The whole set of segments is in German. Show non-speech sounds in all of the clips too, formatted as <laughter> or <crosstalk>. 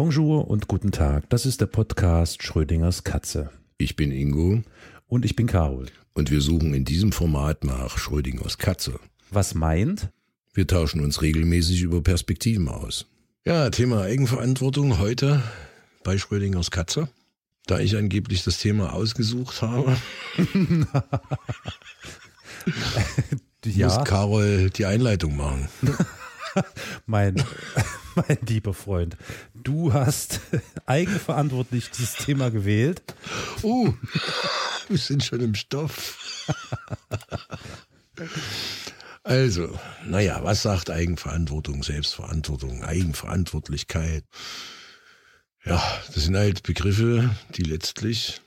Bonjour und guten Tag. Das ist der Podcast Schrödingers Katze. Ich bin Ingo. Und ich bin Carol. Und wir suchen in diesem Format nach Schrödingers Katze. Was meint? Wir tauschen uns regelmäßig über Perspektiven aus. Ja, Thema Eigenverantwortung heute bei Schrödingers Katze. Da ich angeblich das Thema ausgesucht habe, <laughs> ja. muss Carol die Einleitung machen. mein, <laughs> mein lieber Freund, du hast <laughs> eigenverantwortlich dieses Thema gewählt. Uh, <laughs> wir sind schon im Stoff. Also, naja, was sagt Eigenverantwortung, Selbstverantwortung, Eigenverantwortlichkeit? Ja, das sind halt Begriffe, die letztlich,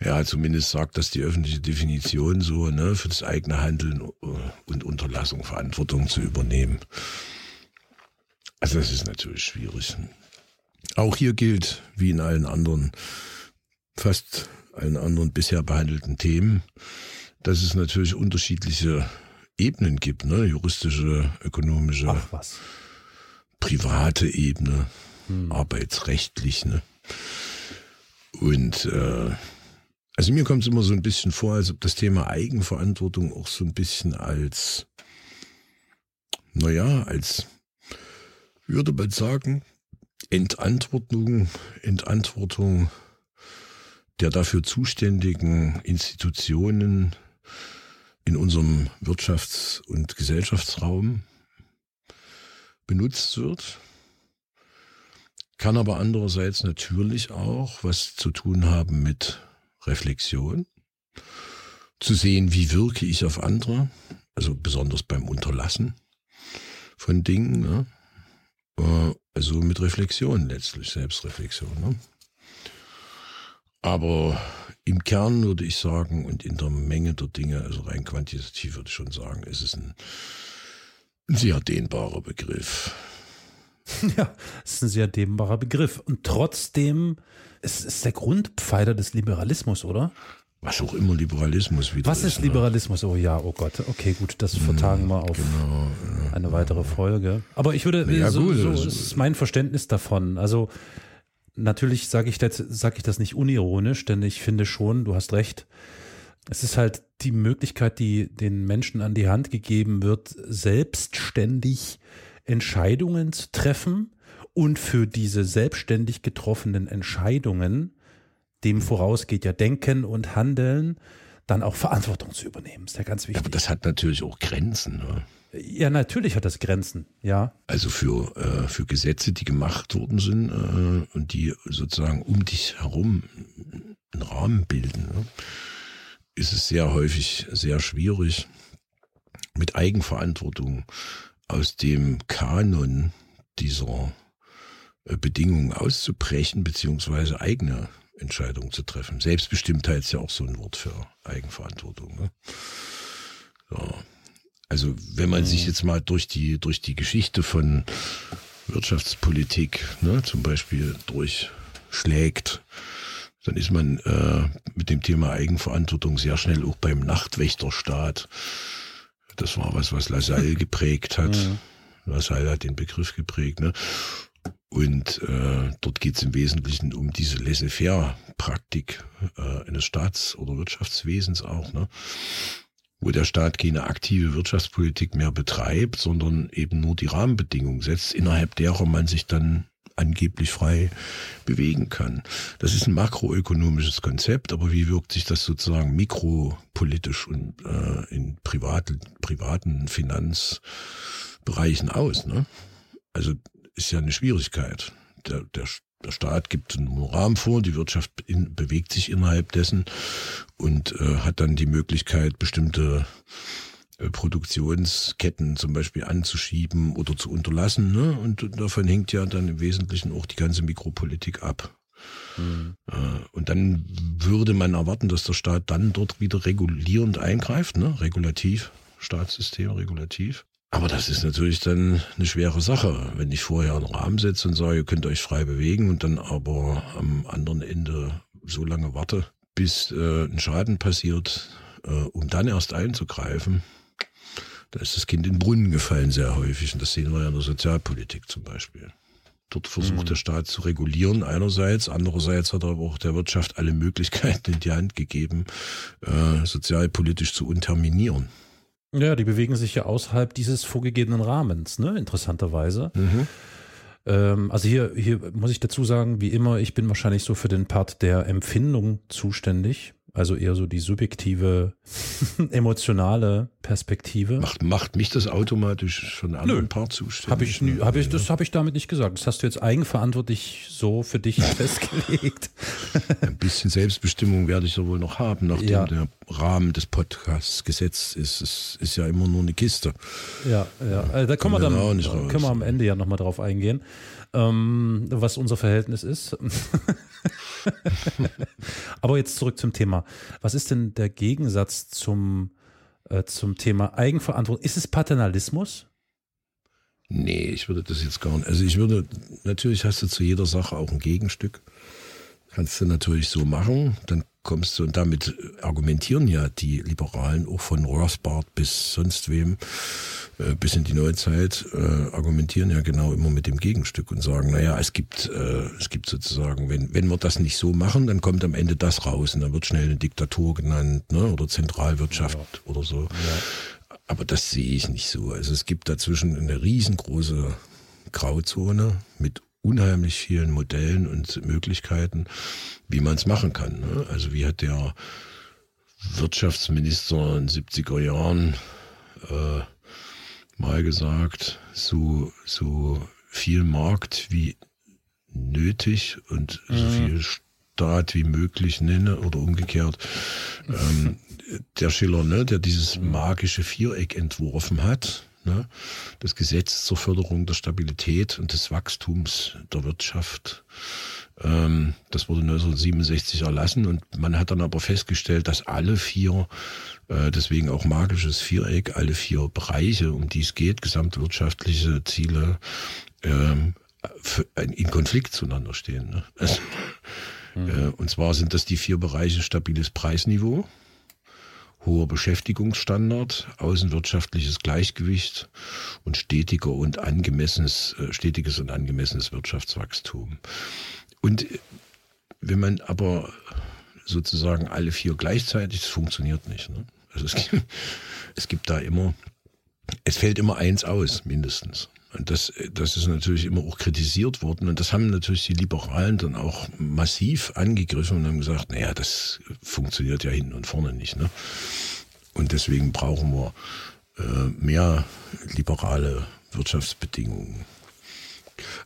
ja, zumindest sagt das die öffentliche Definition so, ne, für das eigene Handeln und Unterlassung Verantwortung zu übernehmen. Also das ist natürlich schwierig. Auch hier gilt, wie in allen anderen, fast allen anderen bisher behandelten Themen, dass es natürlich unterschiedliche Ebenen gibt, ne? juristische, ökonomische, private Ebene, hm. arbeitsrechtlich. Ne? Und äh, also mir kommt es immer so ein bisschen vor, als ob das Thema Eigenverantwortung auch so ein bisschen als, naja, als würde man sagen, Entantwortung, Entantwortung der dafür zuständigen Institutionen in unserem Wirtschafts- und Gesellschaftsraum benutzt wird. Kann aber andererseits natürlich auch was zu tun haben mit Reflexion. Zu sehen, wie wirke ich auf andere, also besonders beim Unterlassen von Dingen. Ne? Äh, also mit Reflexion letztlich, Selbstreflexion. Ne? Aber im Kern würde ich sagen und in der Menge der Dinge, also rein quantitativ würde ich schon sagen, ist es ein, sehr dehnbarer Begriff. <laughs> Ja, es ist ein sehr dehnbarer Begriff. Und trotzdem, es ist der Grundpfeiler des Liberalismus, oder? Was auch immer Liberalismus wieder Was ist, ist ne? Liberalismus? Oh ja, oh Gott. Okay, gut, das hm, vertagen wir auf genau, eine weitere Folge. Aber ich würde, ja, so, gut, so also, ist mein Verständnis davon. Also natürlich sage ich, das, sag ich das nicht unironisch, denn ich finde schon, du hast recht, es ist halt die Möglichkeit, die den Menschen an die Hand gegeben wird, selbstständig Entscheidungen zu treffen und für diese selbstständig getroffenen Entscheidungen, dem vorausgeht ja Denken und Handeln, dann auch Verantwortung zu übernehmen. Ist ja ganz wichtig. Aber das hat natürlich auch Grenzen. Ne? Ja, natürlich hat das Grenzen, ja. Also für, äh, für Gesetze, die gemacht worden sind äh, und die sozusagen um dich herum einen Rahmen bilden, ne, ist es sehr häufig sehr schwierig, mit Eigenverantwortung aus dem Kanon dieser äh, Bedingungen auszubrechen, beziehungsweise eigene Entscheidungen zu treffen. Selbstbestimmtheit ist ja auch so ein Wort für Eigenverantwortung. Ne? So. Also wenn man sich mhm. jetzt mal durch die, durch die Geschichte von Wirtschaftspolitik ne, zum Beispiel durchschlägt, dann ist man äh, mit dem Thema Eigenverantwortung sehr schnell auch beim Nachtwächterstaat. Das war was, was Lassalle geprägt hat. Mhm. Lassalle hat den Begriff geprägt. Ne? Und äh, dort geht es im Wesentlichen um diese Laissez-faire-Praktik äh, eines Staats- oder Wirtschaftswesens auch. Ne? wo der Staat keine aktive Wirtschaftspolitik mehr betreibt, sondern eben nur die Rahmenbedingungen setzt, innerhalb derer man sich dann angeblich frei bewegen kann. Das ist ein makroökonomisches Konzept, aber wie wirkt sich das sozusagen mikropolitisch und äh, in privaten, privaten Finanzbereichen aus? Ne? Also ist ja eine Schwierigkeit. Der, der, der Staat gibt einen Rahmen vor, die Wirtschaft in, bewegt sich innerhalb dessen und äh, hat dann die Möglichkeit, bestimmte äh, Produktionsketten zum Beispiel anzuschieben oder zu unterlassen. Ne? Und davon hängt ja dann im Wesentlichen auch die ganze Mikropolitik ab. Mhm. Äh, und dann würde man erwarten, dass der Staat dann dort wieder regulierend eingreift, ne? regulativ, Staatssystem regulativ. Aber das ist natürlich dann eine schwere Sache, wenn ich vorher einen Rahmen setze und sage, ihr könnt euch frei bewegen und dann aber am anderen Ende so lange warte, bis äh, ein Schaden passiert, äh, um dann erst einzugreifen. Da ist das Kind in den Brunnen gefallen sehr häufig und das sehen wir ja in der Sozialpolitik zum Beispiel. Dort versucht mhm. der Staat zu regulieren einerseits, andererseits hat er aber auch der Wirtschaft alle Möglichkeiten in die Hand gegeben, äh, sozialpolitisch zu unterminieren. Ja, die bewegen sich ja außerhalb dieses vorgegebenen Rahmens, ne? Interessanterweise. Mhm. Ähm, also hier, hier muss ich dazu sagen, wie immer, ich bin wahrscheinlich so für den Part der Empfindung zuständig. Also eher so die subjektive, <laughs> emotionale Perspektive. Macht, macht mich das automatisch von einem anderen Part zuständig? Hab ich, nie, hab ich, das habe ich damit nicht gesagt. Das hast du jetzt eigenverantwortlich so für dich <laughs> festgelegt. Ein bisschen Selbstbestimmung werde ich ja wohl noch haben, nachdem ja. der Rahmen des Podcasts gesetzt ist. Es ist ja immer nur eine Kiste. Ja, ja. Also da können wir dann können wir am Ende ja nochmal drauf eingehen ähm, was unser Verhältnis ist. <laughs> Aber jetzt zurück zum Thema. Was ist denn der Gegensatz zum, äh, zum Thema Eigenverantwortung? Ist es Paternalismus? Nee, ich würde das jetzt gar nicht. Also ich würde, natürlich hast du zu jeder Sache auch ein Gegenstück. Kannst du natürlich so machen. Dann kommst du, und damit argumentieren ja die Liberalen auch von Rothbard bis sonst wem, äh, bis in die Neuzeit, äh, argumentieren ja genau immer mit dem Gegenstück und sagen, naja, es gibt, äh, es gibt sozusagen, wenn, wenn wir das nicht so machen, dann kommt am Ende das raus und dann wird schnell eine Diktatur genannt, ne, oder Zentralwirtschaft ja. oder so. Ja. Aber das sehe ich nicht so. Also es gibt dazwischen eine riesengroße Grauzone mit unheimlich vielen Modellen und Möglichkeiten, wie man es machen kann. Ne? Also wie hat der Wirtschaftsminister in den 70er Jahren äh, mal gesagt, so, so viel Markt wie nötig und mhm. so viel Staat wie möglich nenne oder umgekehrt. Ähm, <laughs> der Schiller, ne, der dieses magische Viereck entworfen hat, Ne? Das Gesetz zur Förderung der Stabilität und des Wachstums der Wirtschaft. Ähm, das wurde 1967 erlassen und man hat dann aber festgestellt, dass alle vier, äh, deswegen auch magisches Viereck, alle vier Bereiche, um die es geht, gesamtwirtschaftliche Ziele, ähm, in Konflikt zueinander stehen. Ne? Also, mhm. und zwar sind das die vier Bereiche stabiles Preisniveau, hoher Beschäftigungsstandard, außenwirtschaftliches Gleichgewicht und stetiger und angemessenes, äh, stetiges und angemessenes Wirtschaftswachstum. Und äh, wenn man aber sozusagen alle vier gleichzeitig, das funktioniert nicht. Ne? Also es gibt, <laughs> es gibt da immer, es fällt immer eins aus, mindestens. Und das, das ist natürlich immer auch kritisiert worden. Und das haben natürlich die Liberalen dann auch massiv angegriffen und haben gesagt, naja, das funktioniert ja hinten und vorne nicht. Ne? Und deswegen brauchen wir äh, mehr liberale Wirtschaftsbedingungen.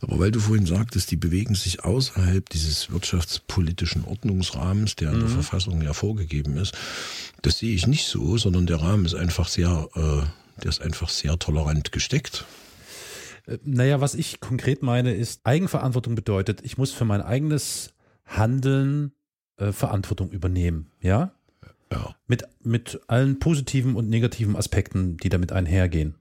Aber weil du vorhin sagtest, die bewegen sich außerhalb dieses wirtschaftspolitischen Ordnungsrahmens, der in der mhm. Verfassung ja vorgegeben ist, das sehe ich nicht so, sondern der Rahmen ist einfach sehr, äh, der ist einfach sehr tolerant gesteckt. Naja, was ich konkret meine, ist, Eigenverantwortung bedeutet, ich muss für mein eigenes Handeln äh, Verantwortung übernehmen, ja? Ja. Mit, mit allen positiven und negativen Aspekten, die damit einhergehen.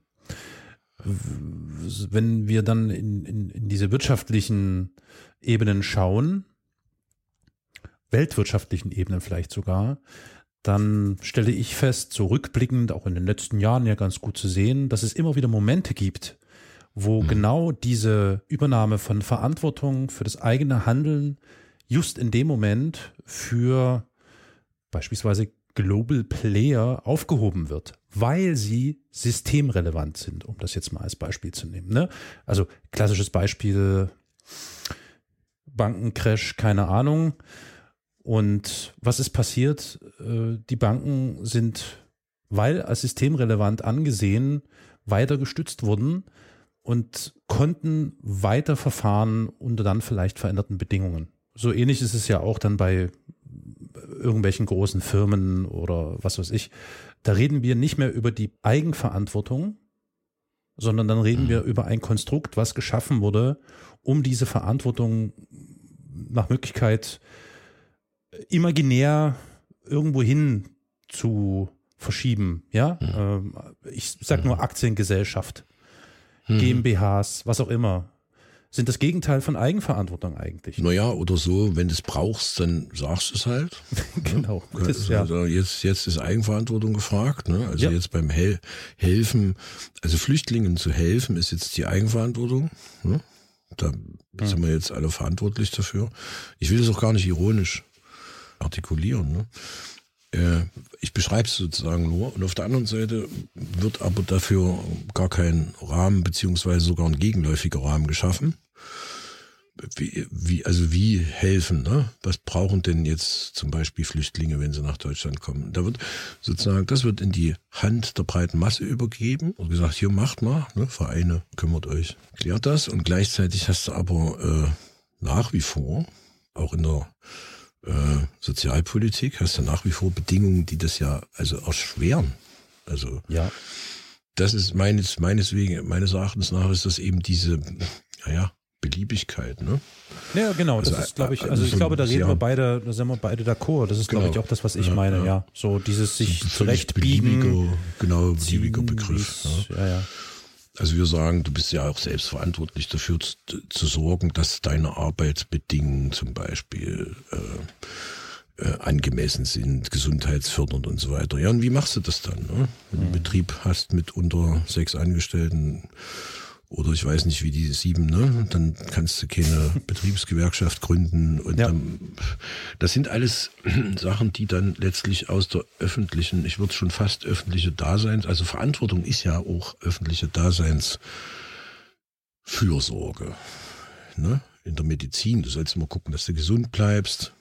Wenn wir dann in, in, in diese wirtschaftlichen Ebenen schauen, weltwirtschaftlichen Ebenen vielleicht sogar, dann stelle ich fest, so rückblickend, auch in den letzten Jahren ja ganz gut zu sehen, dass es immer wieder Momente gibt, wo mhm. genau diese Übernahme von Verantwortung für das eigene Handeln just in dem Moment für beispielsweise Global Player aufgehoben wird, weil sie systemrelevant sind, um das jetzt mal als Beispiel zu nehmen. Ne? Also klassisches Beispiel, Bankencrash, keine Ahnung. Und was ist passiert? Äh, die Banken sind, weil als systemrelevant angesehen, weiter gestützt wurden und konnten weiter verfahren unter dann vielleicht veränderten Bedingungen. So ähnlich ist es ja auch dann bei irgendwelchen großen Firmen oder was weiß ich. Da reden wir nicht mehr über die Eigenverantwortung, sondern dann reden wir mhm. über ein Konstrukt, was geschaffen wurde, um diese Verantwortung nach Möglichkeit imaginär irgendwo hin zu verschieben. Ja, mhm. Ähm, ich sag nur mhm. Aktiengesellschaft mhm. GmbHs, was auch immer. Sind das Gegenteil von Eigenverantwortung eigentlich? Naja, oder so, wenn du es brauchst, dann sagst du es halt. <laughs> genau. Das, ja. also jetzt, jetzt ist Eigenverantwortung gefragt. Ne? Also ja. jetzt beim Hel Helfen, also Flüchtlingen zu helfen, ist jetzt die Eigenverantwortung. Ne? Da hm. sind wir jetzt alle verantwortlich dafür. Ich will das auch gar nicht ironisch artikulieren. Ne? Äh, ich beschreibe es sozusagen nur. Und auf der anderen Seite wird aber dafür gar kein Rahmen beziehungsweise sogar ein gegenläufiger Rahmen geschaffen wie, wie, also wie helfen, ne? Was brauchen denn jetzt zum Beispiel Flüchtlinge, wenn sie nach Deutschland kommen? Da wird sozusagen, das wird in die Hand der breiten Masse übergeben und gesagt, hier macht mal, ne? Vereine, kümmert euch, klärt das und gleichzeitig hast du aber äh, nach wie vor, auch in der äh, Sozialpolitik, hast du nach wie vor Bedingungen, die das ja also erschweren. Also ja. Das ist meines, meines wegen, meines Erachtens nach ist das eben diese, naja, Beliebigkeit, ne? Ja, genau. Das also, ist, glaube ich, also, also ich glaube, da reden wir beide, da sind wir beide d'accord. Das ist, genau. glaube ich, auch das, was ich ja, meine, ja. ja. So dieses sich zurechtbiegen. Beliebiger, genau, beliebiger Begriff. Ja. ja, ja. Also wir sagen, du bist ja auch selbst verantwortlich dafür zu, zu sorgen, dass deine Arbeitsbedingungen zum Beispiel äh, äh, angemessen sind, gesundheitsfördernd und so weiter. Ja, und wie machst du das dann? Ne? Wenn du einen mhm. Betrieb hast mit unter sechs Angestellten, oder ich weiß nicht wie die sieben, ne? Dann kannst du keine <laughs> Betriebsgewerkschaft gründen und ja. dann, das sind alles <clears throat> Sachen, die dann letztlich aus der öffentlichen, ich würde schon fast öffentliche Daseins, also Verantwortung ist ja auch öffentliche Daseinsfürsorge, ne? In der Medizin, du sollst immer gucken, dass du gesund bleibst.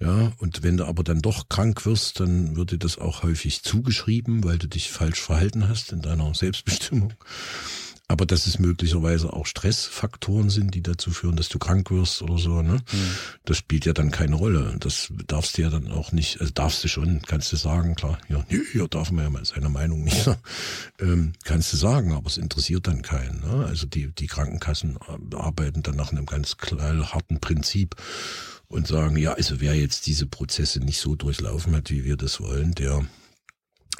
Ja, und wenn du aber dann doch krank wirst, dann wird dir das auch häufig zugeschrieben, weil du dich falsch verhalten hast in deiner Selbstbestimmung. Aber dass es möglicherweise auch Stressfaktoren sind, die dazu führen, dass du krank wirst oder so, ne? Mhm. Das spielt ja dann keine Rolle. Das darfst du ja dann auch nicht, also darfst du schon, kannst du sagen, klar, ja, hier darf man ja mal seine Meinung nicht sagen. Ähm, kannst du sagen, aber es interessiert dann keinen. Ne? Also die, die Krankenkassen arbeiten dann nach einem ganz harten Prinzip und sagen, ja, also wer jetzt diese Prozesse nicht so durchlaufen hat, wie wir das wollen, der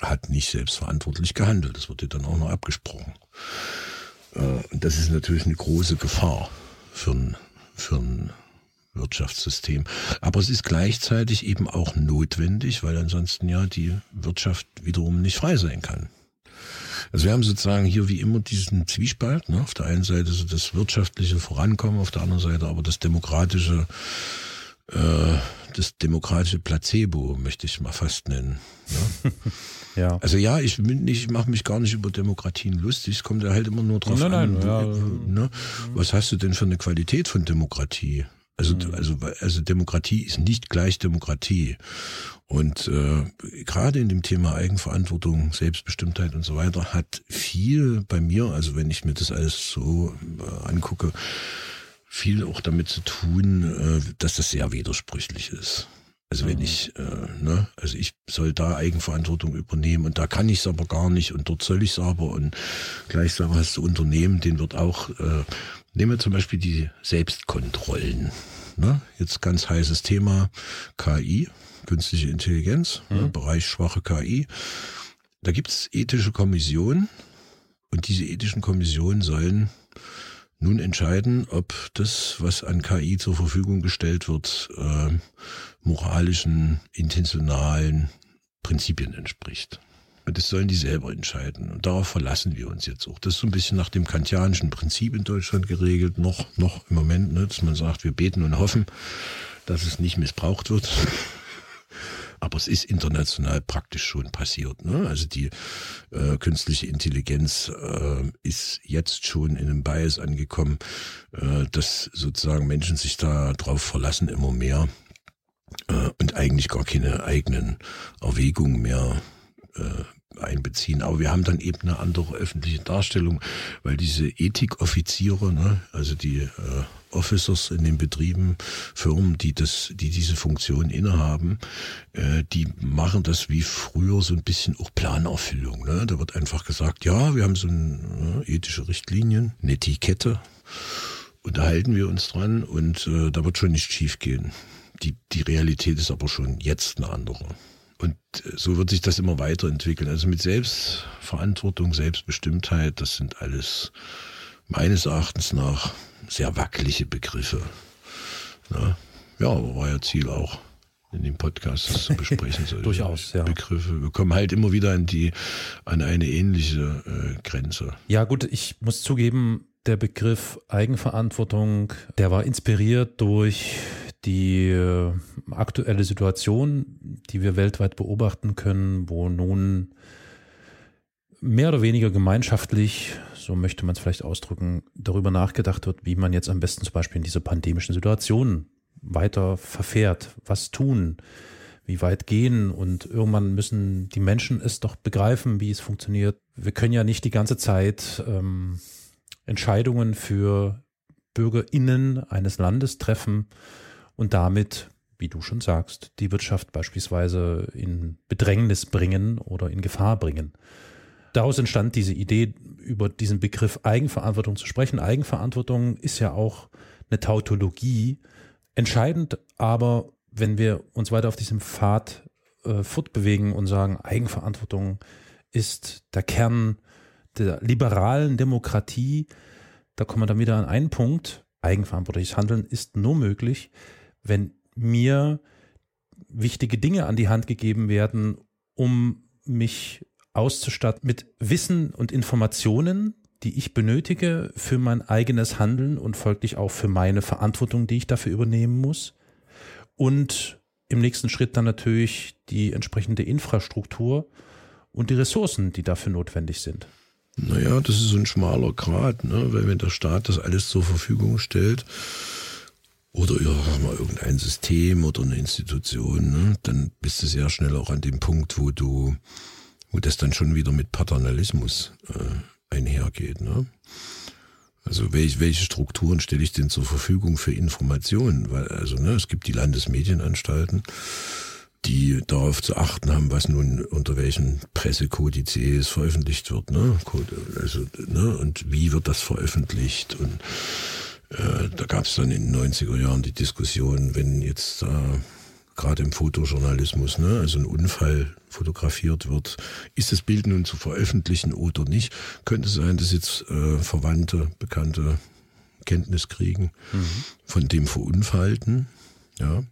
hat nicht selbstverantwortlich gehandelt. Das wird dir dann auch noch abgesprochen. Äh, das ist natürlich eine große Gefahr für ein, für ein Wirtschaftssystem. Aber es ist gleichzeitig eben auch notwendig, weil ansonsten ja die Wirtschaft wiederum nicht frei sein kann. Also wir haben sozusagen hier wie immer diesen Zwiespalt. Ne? Auf der einen Seite so das wirtschaftliche Vorankommen, auf der anderen Seite aber das demokratische, äh, das demokratische Placebo möchte ich mal fast nennen. Ne? <laughs> Ja. Also ja, ich, ich mache mich gar nicht über Demokratien lustig. Es kommt ja halt immer nur drauf nein, an. Nein, ja. ne? Was hast du denn für eine Qualität von Demokratie? Also, mhm. also, also Demokratie ist nicht gleich Demokratie. Und äh, gerade in dem Thema Eigenverantwortung, Selbstbestimmtheit und so weiter hat viel bei mir, also wenn ich mir das alles so äh, angucke, viel auch damit zu tun, äh, dass das sehr widersprüchlich ist. Also wenn mhm. ich, äh, ne, also ich soll da Eigenverantwortung übernehmen und da kann ich es aber gar nicht und dort soll ich es aber und gleichsam hast du Unternehmen, den wird auch, äh, nehmen wir zum Beispiel die Selbstkontrollen. Ne? Jetzt ganz heißes Thema KI, künstliche Intelligenz, ne, mhm. ne, Bereich schwache KI. Da gibt es ethische Kommissionen und diese ethischen Kommissionen sollen nun entscheiden, ob das, was an KI zur Verfügung gestellt wird, äh, moralischen, intentionalen Prinzipien entspricht. Und das sollen die selber entscheiden. Und darauf verlassen wir uns jetzt auch. Das ist so ein bisschen nach dem kantianischen Prinzip in Deutschland geregelt, noch, noch im Moment, ne, dass man sagt, wir beten und hoffen, dass es nicht missbraucht wird. Aber es ist international praktisch schon passiert. Ne? Also die äh, künstliche Intelligenz äh, ist jetzt schon in einem Bias angekommen, äh, dass sozusagen Menschen sich da drauf verlassen immer mehr äh, und eigentlich gar keine eigenen Erwägungen mehr äh, einbeziehen. Aber wir haben dann eben eine andere öffentliche Darstellung, weil diese Ethikoffiziere, ne, also die äh, Officers in den Betrieben, Firmen, die das, die diese Funktion innehaben, äh, die machen das wie früher so ein bisschen auch Planerfüllung. Ne? Da wird einfach gesagt, ja, wir haben so eine, äh, ethische Richtlinien, eine Etikette, unterhalten wir uns dran und äh, da wird schon nicht schief gehen. Die, die Realität ist aber schon jetzt eine andere. Und äh, so wird sich das immer weiterentwickeln. Also mit Selbstverantwortung, Selbstbestimmtheit, das sind alles meines Erachtens nach sehr wackelige Begriffe. Ja, ja aber war ja Ziel auch in dem Podcast das zu besprechen. <laughs> Durchaus, ja. Begriffe. Wir kommen halt immer wieder an die, an eine ähnliche äh, Grenze. Ja, gut, ich muss zugeben, der Begriff Eigenverantwortung, der war inspiriert durch die äh, aktuelle Situation, die wir weltweit beobachten können, wo nun mehr oder weniger gemeinschaftlich, so möchte man es vielleicht ausdrücken, darüber nachgedacht wird, wie man jetzt am besten zum Beispiel in dieser pandemischen Situation weiter verfährt, was tun, wie weit gehen und irgendwann müssen die Menschen es doch begreifen, wie es funktioniert. Wir können ja nicht die ganze Zeit ähm, Entscheidungen für BürgerInnen eines Landes treffen und damit, wie du schon sagst, die Wirtschaft beispielsweise in Bedrängnis bringen oder in Gefahr bringen. Daraus entstand diese Idee, über diesen Begriff Eigenverantwortung zu sprechen. Eigenverantwortung ist ja auch eine Tautologie. Entscheidend aber wenn wir uns weiter auf diesem Pfad äh, fortbewegen und sagen, Eigenverantwortung ist der Kern der liberalen Demokratie, da kommen wir dann wieder an einen Punkt. Eigenverantwortliches Handeln ist nur möglich, wenn mir wichtige Dinge an die Hand gegeben werden, um mich auszustatten mit Wissen und Informationen, die ich benötige für mein eigenes Handeln und folglich auch für meine Verantwortung, die ich dafür übernehmen muss und im nächsten Schritt dann natürlich die entsprechende Infrastruktur und die Ressourcen, die dafür notwendig sind. Naja, das ist ein schmaler Grad, ne? weil wenn der Staat das alles zur Verfügung stellt oder ja, mal irgendein System oder eine Institution, ne? dann bist du sehr schnell auch an dem Punkt, wo du, wo das dann schon wieder mit Paternalismus äh, einhergeht. Ne? Also welche, welche Strukturen stelle ich denn zur Verfügung für Informationen? Weil, also ne, es gibt die Landesmedienanstalten, die darauf zu achten haben, was nun unter welchen Pressekodizes veröffentlicht wird, ne? Also, ne? Und wie wird das veröffentlicht? Und äh, da gab es dann in den 90er Jahren die Diskussion, wenn jetzt da äh, gerade im Fotojournalismus, ne? also ein Unfall fotografiert wird, ist das Bild nun zu veröffentlichen oder nicht? Könnte sein, dass jetzt äh, Verwandte, Bekannte Kenntnis kriegen mhm. von dem Verunfallten, ja.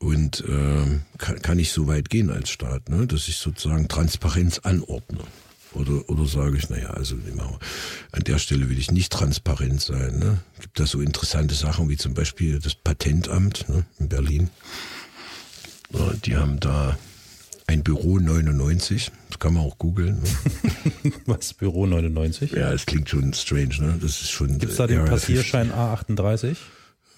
Und äh, kann, kann ich so weit gehen als Staat, ne? dass ich sozusagen Transparenz anordne. Oder, oder sage ich, naja, also an der Stelle will ich nicht transparent sein. Ne? Gibt da so interessante Sachen wie zum Beispiel das Patentamt ne, in Berlin. Ja, die haben da ein Büro 99, das kann man auch googeln. Ne? <laughs> Was, Büro 99? Ja, das klingt schon strange, ne? Das ist schon. Gibt es da den Passierschein A38?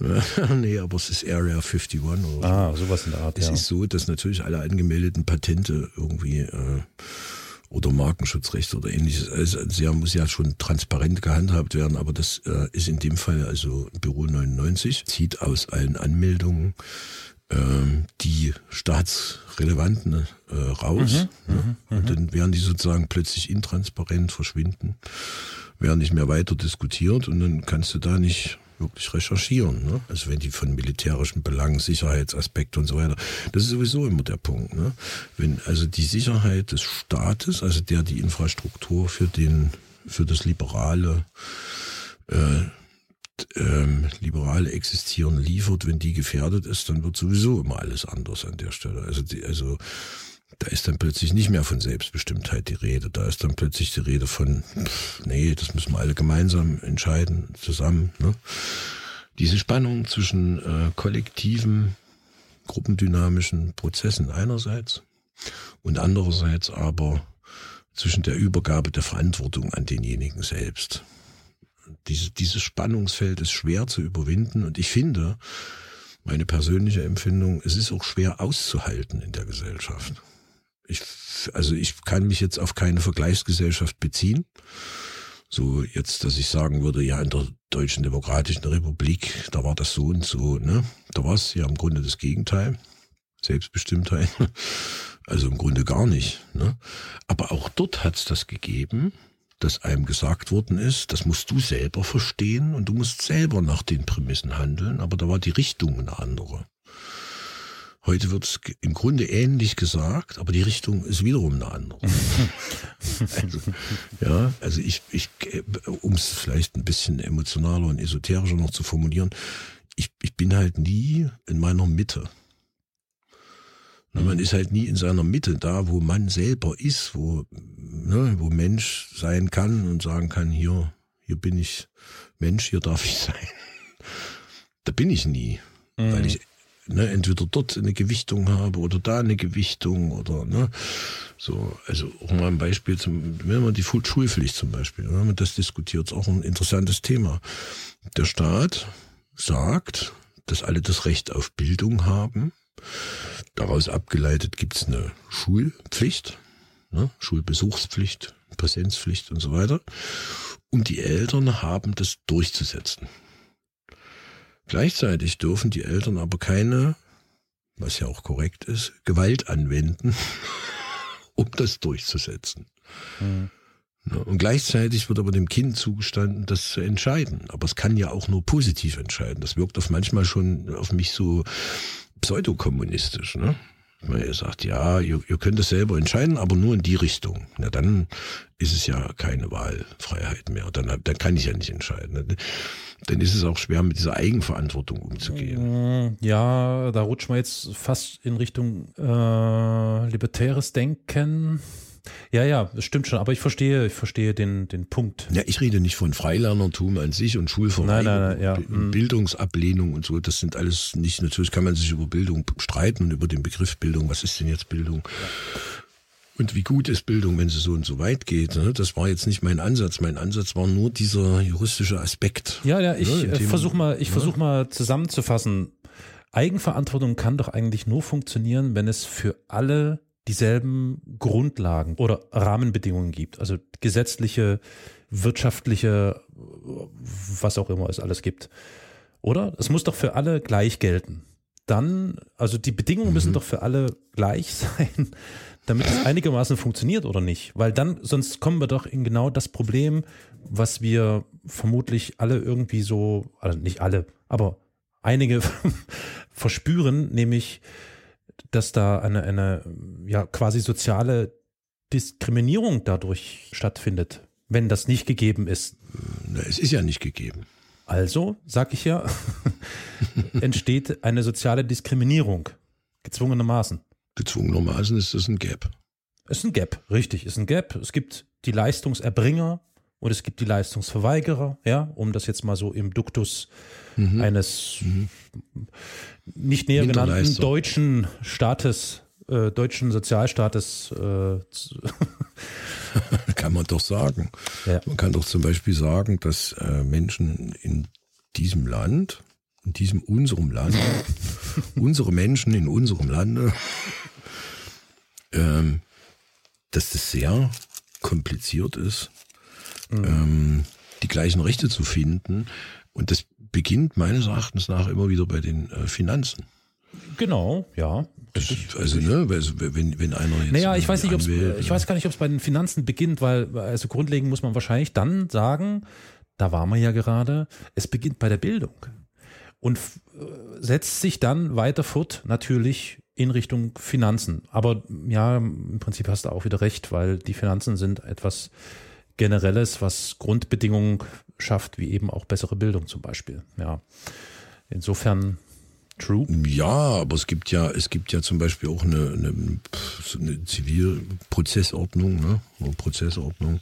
<laughs> nee, aber es ist Area 51 oder. Ah, sowas in der Art. Es ja. ist so, dass natürlich alle angemeldeten Patente irgendwie äh, oder Markenschutzrecht oder ähnliches. Also sehr muss ja schon transparent gehandhabt werden, aber das äh, ist in dem Fall also Büro 99, zieht aus allen Anmeldungen äh, die staatsrelevanten äh, raus. Mhm, ne? Mhm, und dann werden die sozusagen plötzlich intransparent verschwinden, werden nicht mehr weiter diskutiert und dann kannst du da nicht wirklich recherchieren. Ne? Also wenn die von militärischen Belangen, Sicherheitsaspekte und so weiter, das ist sowieso immer der Punkt. Ne? Wenn also die Sicherheit des Staates, also der die Infrastruktur für den, für das liberale äh, ähm, liberale Existieren liefert, wenn die gefährdet ist, dann wird sowieso immer alles anders an der Stelle. Also, die, also da ist dann plötzlich nicht mehr von Selbstbestimmtheit die Rede. Da ist dann plötzlich die Rede von, nee, das müssen wir alle gemeinsam entscheiden, zusammen. Ne? Diese Spannung zwischen äh, kollektiven, gruppendynamischen Prozessen einerseits und andererseits aber zwischen der Übergabe der Verantwortung an denjenigen selbst. Diese, dieses Spannungsfeld ist schwer zu überwinden und ich finde, meine persönliche Empfindung, es ist auch schwer auszuhalten in der Gesellschaft. Ich, also ich kann mich jetzt auf keine Vergleichsgesellschaft beziehen. So jetzt, dass ich sagen würde, ja, in der Deutschen Demokratischen Republik, da war das so und so, ne? Da war es ja im Grunde das Gegenteil. Selbstbestimmtheit. <laughs> Also im Grunde gar nicht. Ne? Aber auch dort hat es das gegeben, dass einem gesagt worden ist, das musst du selber verstehen und du musst selber nach den Prämissen handeln, aber da war die Richtung eine andere. Heute wird es im Grunde ähnlich gesagt, aber die Richtung ist wiederum eine andere. <laughs> also, ja, also ich, ich um es vielleicht ein bisschen emotionaler und esoterischer noch zu formulieren, ich, ich bin halt nie in meiner Mitte. Man ist halt nie in seiner Mitte da, wo man selber ist, wo, ne, wo Mensch sein kann und sagen kann, hier, hier bin ich Mensch, hier darf ich <laughs> sein. Da bin ich nie, mhm. weil ich ne, entweder dort eine Gewichtung habe oder da eine Gewichtung oder ne, so, also auch mal ein Beispiel zum, wenn man die Schulpflicht zum Beispiel, wenn man das diskutiert, auch ein interessantes Thema. Der Staat sagt, dass alle das Recht auf Bildung haben. Daraus abgeleitet gibt's eine Schulpflicht, ne, Schulbesuchspflicht, Präsenzpflicht und so weiter. Und die Eltern haben das durchzusetzen. Gleichzeitig dürfen die Eltern aber keine, was ja auch korrekt ist, Gewalt anwenden, <laughs> um das durchzusetzen. Mhm. Und gleichzeitig wird aber dem Kind zugestanden, das zu entscheiden. Aber es kann ja auch nur positiv entscheiden. Das wirkt auf manchmal schon auf mich so pseudokommunistisch. Ne? Er sagt, ja, ihr, ihr könnt es selber entscheiden, aber nur in die Richtung. Na, dann ist es ja keine Wahlfreiheit mehr. Dann, dann kann ich ja nicht entscheiden. Dann ist es auch schwer, mit dieser Eigenverantwortung umzugehen. Mm, ja, da rutschen wir jetzt fast in Richtung äh, libertäres Denken. Ja, ja, das stimmt schon, aber ich verstehe, ich verstehe den, den Punkt. Ja, ich rede nicht von Freilernertum an sich und Schulverweigerung, nein, nein, nein, ja. Mhm. Bildungsablehnung und so. Das sind alles nicht, natürlich kann man sich über Bildung streiten und über den Begriff Bildung. Was ist denn jetzt Bildung? Ja. Und wie gut ist Bildung, wenn sie so und so weit geht? Ne? Das war jetzt nicht mein Ansatz. Mein Ansatz war nur dieser juristische Aspekt. Ja, ja, ich ne? versuche mal, ich ja? versuche mal zusammenzufassen. Eigenverantwortung kann doch eigentlich nur funktionieren, wenn es für alle dieselben Grundlagen oder Rahmenbedingungen gibt, also gesetzliche, wirtschaftliche, was auch immer es alles gibt. Oder? Es muss doch für alle gleich gelten. Dann, also die Bedingungen mhm. müssen doch für alle gleich <laughs> sein, damit es einigermaßen funktioniert oder nicht. Weil dann, sonst kommen wir doch in genau das Problem, was wir vermutlich alle irgendwie so, also nicht alle, aber einige <laughs> verspüren, nämlich dass da eine, eine ja, quasi soziale Diskriminierung dadurch stattfindet, wenn das nicht gegeben ist. Na, es ist ja nicht gegeben. Also, sag ich ja, <laughs> entsteht eine soziale Diskriminierung, gezwungenermaßen. Gezwungenermaßen ist das ein Gap. Es ist ein Gap, richtig, ist ein Gap. Es gibt die Leistungserbringer und es gibt die Leistungsverweigerer, ja, um das jetzt mal so im Duktus mhm. eines mhm. nicht näher genannten deutschen Staates, äh, deutschen Sozialstaates äh, <laughs> kann man doch sagen. Ja. Man kann doch zum Beispiel sagen, dass äh, Menschen in diesem Land, in diesem unserem Land, <laughs> unsere Menschen in unserem Lande, ähm, dass das sehr kompliziert ist, mhm. ähm, die gleichen Rechte zu finden. Und das beginnt meines Erachtens nach immer wieder bei den äh, Finanzen. Genau, ja. Also, ne, wenn, wenn einer jetzt. Naja, ich weiß nicht, ob's, ich weiß gar nicht, ob es bei den Finanzen beginnt, weil, also grundlegend muss man wahrscheinlich dann sagen, da waren wir ja gerade, es beginnt bei der Bildung. Und äh, setzt sich dann weiter fort, natürlich in Richtung Finanzen. Aber ja, im Prinzip hast du auch wieder recht, weil die Finanzen sind etwas Generelles, was Grundbedingungen schafft, wie eben auch bessere Bildung zum Beispiel. Ja. Insofern true. Ja, aber es gibt ja, es gibt ja zum Beispiel auch eine, eine, eine Zivilprozessordnung, ne? Eine Prozessordnung,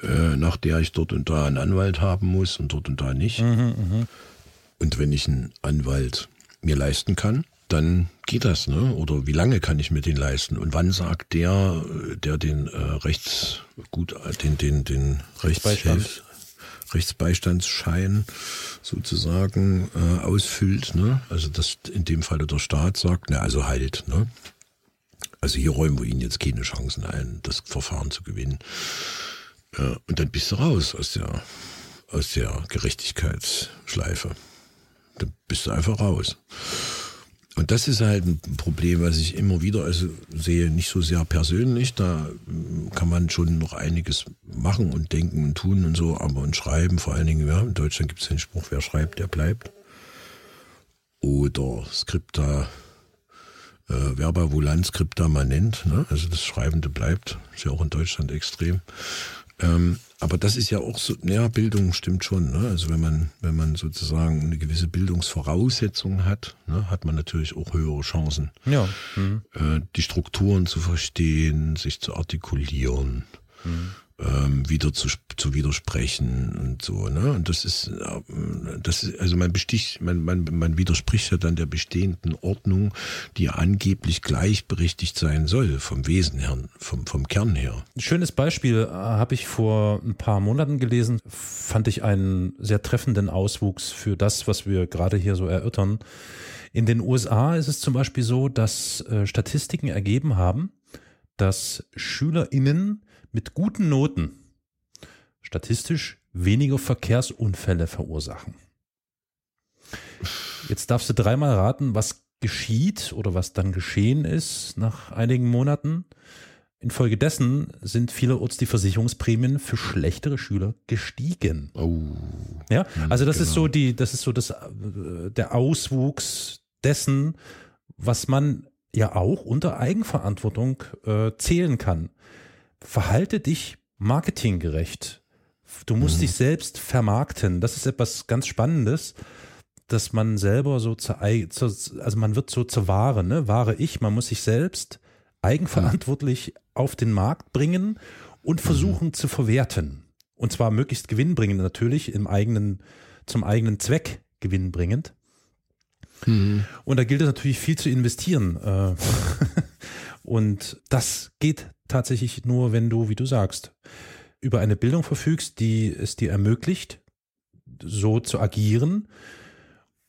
äh, nach der ich dort und da einen Anwalt haben muss und dort und da nicht. Mhm, mh. Und wenn ich einen Anwalt mir leisten kann, dann geht das, ne? Oder wie lange kann ich mir den leisten? Und wann sagt der, der den äh, Rechts gut, den den den Rechtsbeistand. Rechtsbeistandsschein sozusagen äh, ausfüllt, ne? Also dass in dem Falle der Staat sagt, ne, also halt, ne? Also hier räumen wir Ihnen jetzt keine Chancen ein, das Verfahren zu gewinnen. Äh, und dann bist du raus aus der aus der Gerechtigkeitsschleife. Dann bist du einfach raus. Und das ist halt ein Problem, was ich immer wieder also sehe, nicht so sehr persönlich. Da kann man schon noch einiges machen und denken und tun und so, aber und schreiben, vor allen Dingen, ja, in Deutschland gibt es den Spruch, wer schreibt, der bleibt. Oder Skripta, äh, Verba volant, Skripta manent, ne? also das Schreibende bleibt, ist ja auch in Deutschland extrem. Ähm, aber das ist ja auch so, ja, Bildung stimmt schon. Ne? Also wenn man, wenn man sozusagen eine gewisse Bildungsvoraussetzung hat, ne, hat man natürlich auch höhere Chancen, ja. Mhm. Äh, die Strukturen zu verstehen, sich zu artikulieren. Mhm. Ähm, wieder zu, zu widersprechen und so. Ne? Und das ist, das ist also man besticht, man, man, man widerspricht ja dann der bestehenden Ordnung, die angeblich gleichberechtigt sein soll, vom Wesen her, vom, vom Kern her. Ein schönes Beispiel äh, habe ich vor ein paar Monaten gelesen, fand ich einen sehr treffenden Auswuchs für das, was wir gerade hier so erörtern. In den USA ist es zum Beispiel so, dass äh, Statistiken ergeben haben, dass SchülerInnen mit guten Noten statistisch weniger Verkehrsunfälle verursachen. Jetzt darfst du dreimal raten, was geschieht oder was dann geschehen ist nach einigen Monaten. Infolgedessen sind vielerorts die Versicherungsprämien für schlechtere Schüler gestiegen. Oh. Ja, also das genau. ist so die, das ist so das, äh, der Auswuchs dessen, was man ja auch unter Eigenverantwortung äh, zählen kann verhalte dich marketinggerecht. Du musst mhm. dich selbst vermarkten. Das ist etwas ganz Spannendes, dass man selber so zur, also man wird so zur Ware, ne? Ware ich, man muss sich selbst eigenverantwortlich auf den Markt bringen und mhm. versuchen mhm. zu verwerten. Und zwar möglichst gewinnbringend natürlich, im eigenen, zum eigenen Zweck gewinnbringend. Mhm. Und da gilt es natürlich viel zu investieren. Äh, <laughs> und das geht tatsächlich nur, wenn du, wie du sagst, über eine Bildung verfügst, die es dir ermöglicht, so zu agieren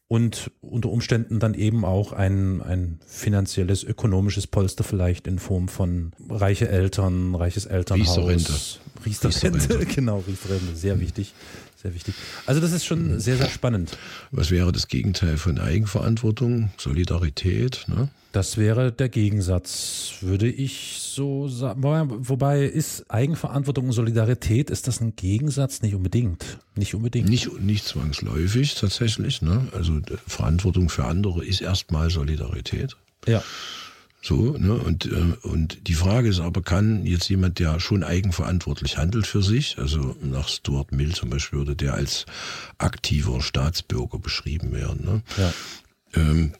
und unter Umständen dann eben auch ein, ein finanzielles, ökonomisches Polster vielleicht in Form von reiche Eltern, reiches Elternhaus. Riester-Rente. <laughs> genau, Riester-Rente, sehr wichtig sehr wichtig. Also das ist schon sehr, sehr spannend. Was wäre das Gegenteil von Eigenverantwortung? Solidarität? Ne? Das wäre der Gegensatz, würde ich so sagen. Wobei ist Eigenverantwortung und Solidarität, ist das ein Gegensatz? Nicht unbedingt. Nicht unbedingt. Nicht, nicht zwangsläufig tatsächlich. Ne? Also Verantwortung für andere ist erstmal Solidarität. Ja. So, ne? Und, äh, und die Frage ist aber, kann jetzt jemand, der schon eigenverantwortlich handelt für sich, also nach Stuart Mill zum Beispiel, würde der als aktiver Staatsbürger beschrieben werden, ne? Ja. Ähm,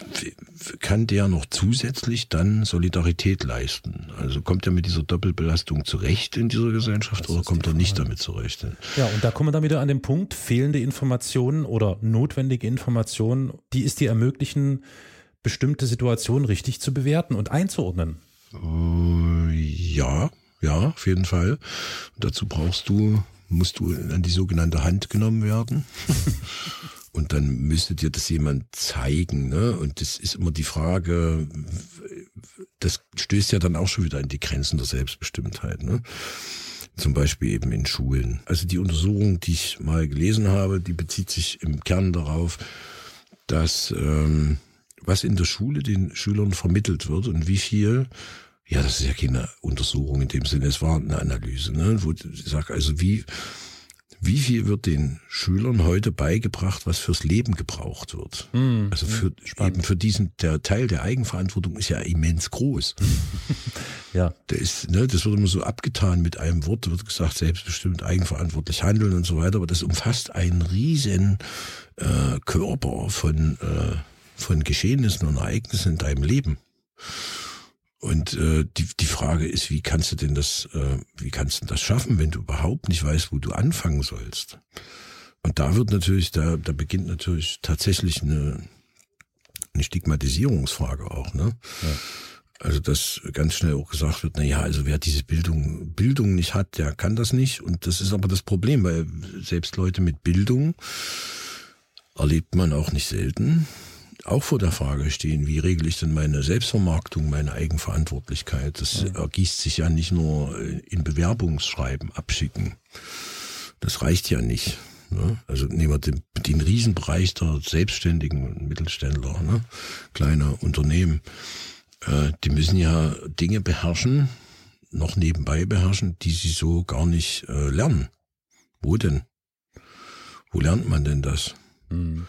kann der noch zusätzlich dann Solidarität leisten? Also kommt er mit dieser Doppelbelastung zurecht in dieser Gesellschaft oder kommt er nicht damit zurecht? Ja, und da kommen wir dann wieder an den Punkt, fehlende Informationen oder notwendige Informationen, die es dir ermöglichen, bestimmte Situationen richtig zu bewerten und einzuordnen? Äh, ja, ja, auf jeden Fall. dazu brauchst du, musst du an die sogenannte Hand genommen werden. <laughs> Und dann müsste dir das jemand zeigen. Ne? Und das ist immer die Frage, das stößt ja dann auch schon wieder an die Grenzen der Selbstbestimmtheit. Ne? Zum Beispiel eben in Schulen. Also die Untersuchung, die ich mal gelesen habe, die bezieht sich im Kern darauf, dass ähm, was in der Schule den Schülern vermittelt wird und wie viel, ja, das ist ja keine Untersuchung in dem Sinne, es war eine Analyse, ne, wo ich sage, also wie, wie viel wird den Schülern heute beigebracht, was fürs Leben gebraucht wird? Mm, also für, spannend. eben für diesen, der Teil der Eigenverantwortung ist ja immens groß. <laughs> ja. Der ist, ne, das wird immer so abgetan mit einem Wort, wird gesagt, selbstbestimmt eigenverantwortlich handeln und so weiter, aber das umfasst einen riesen äh, Körper von äh, von Geschehnissen und Ereignissen in deinem Leben. Und äh, die, die Frage ist, wie kannst du denn das, äh, wie kannst du das schaffen, wenn du überhaupt nicht weißt, wo du anfangen sollst? Und da wird natürlich, da, da beginnt natürlich tatsächlich eine, eine Stigmatisierungsfrage auch, ne? Ja. Also dass ganz schnell auch gesagt wird, na ja, also wer diese Bildung Bildung nicht hat, der kann das nicht. Und das ist aber das Problem, weil selbst Leute mit Bildung erlebt man auch nicht selten, auch vor der Frage stehen, wie regle ich denn meine Selbstvermarktung, meine Eigenverantwortlichkeit. Das ja. ergießt sich ja nicht nur in Bewerbungsschreiben abschicken. Das reicht ja nicht. Ne? Also nehmen wir den, den Riesenbereich der Selbstständigen und Mittelständler, ne? kleine Unternehmen. Äh, die müssen ja Dinge beherrschen, noch nebenbei beherrschen, die sie so gar nicht äh, lernen. Wo denn? Wo lernt man denn das? Mhm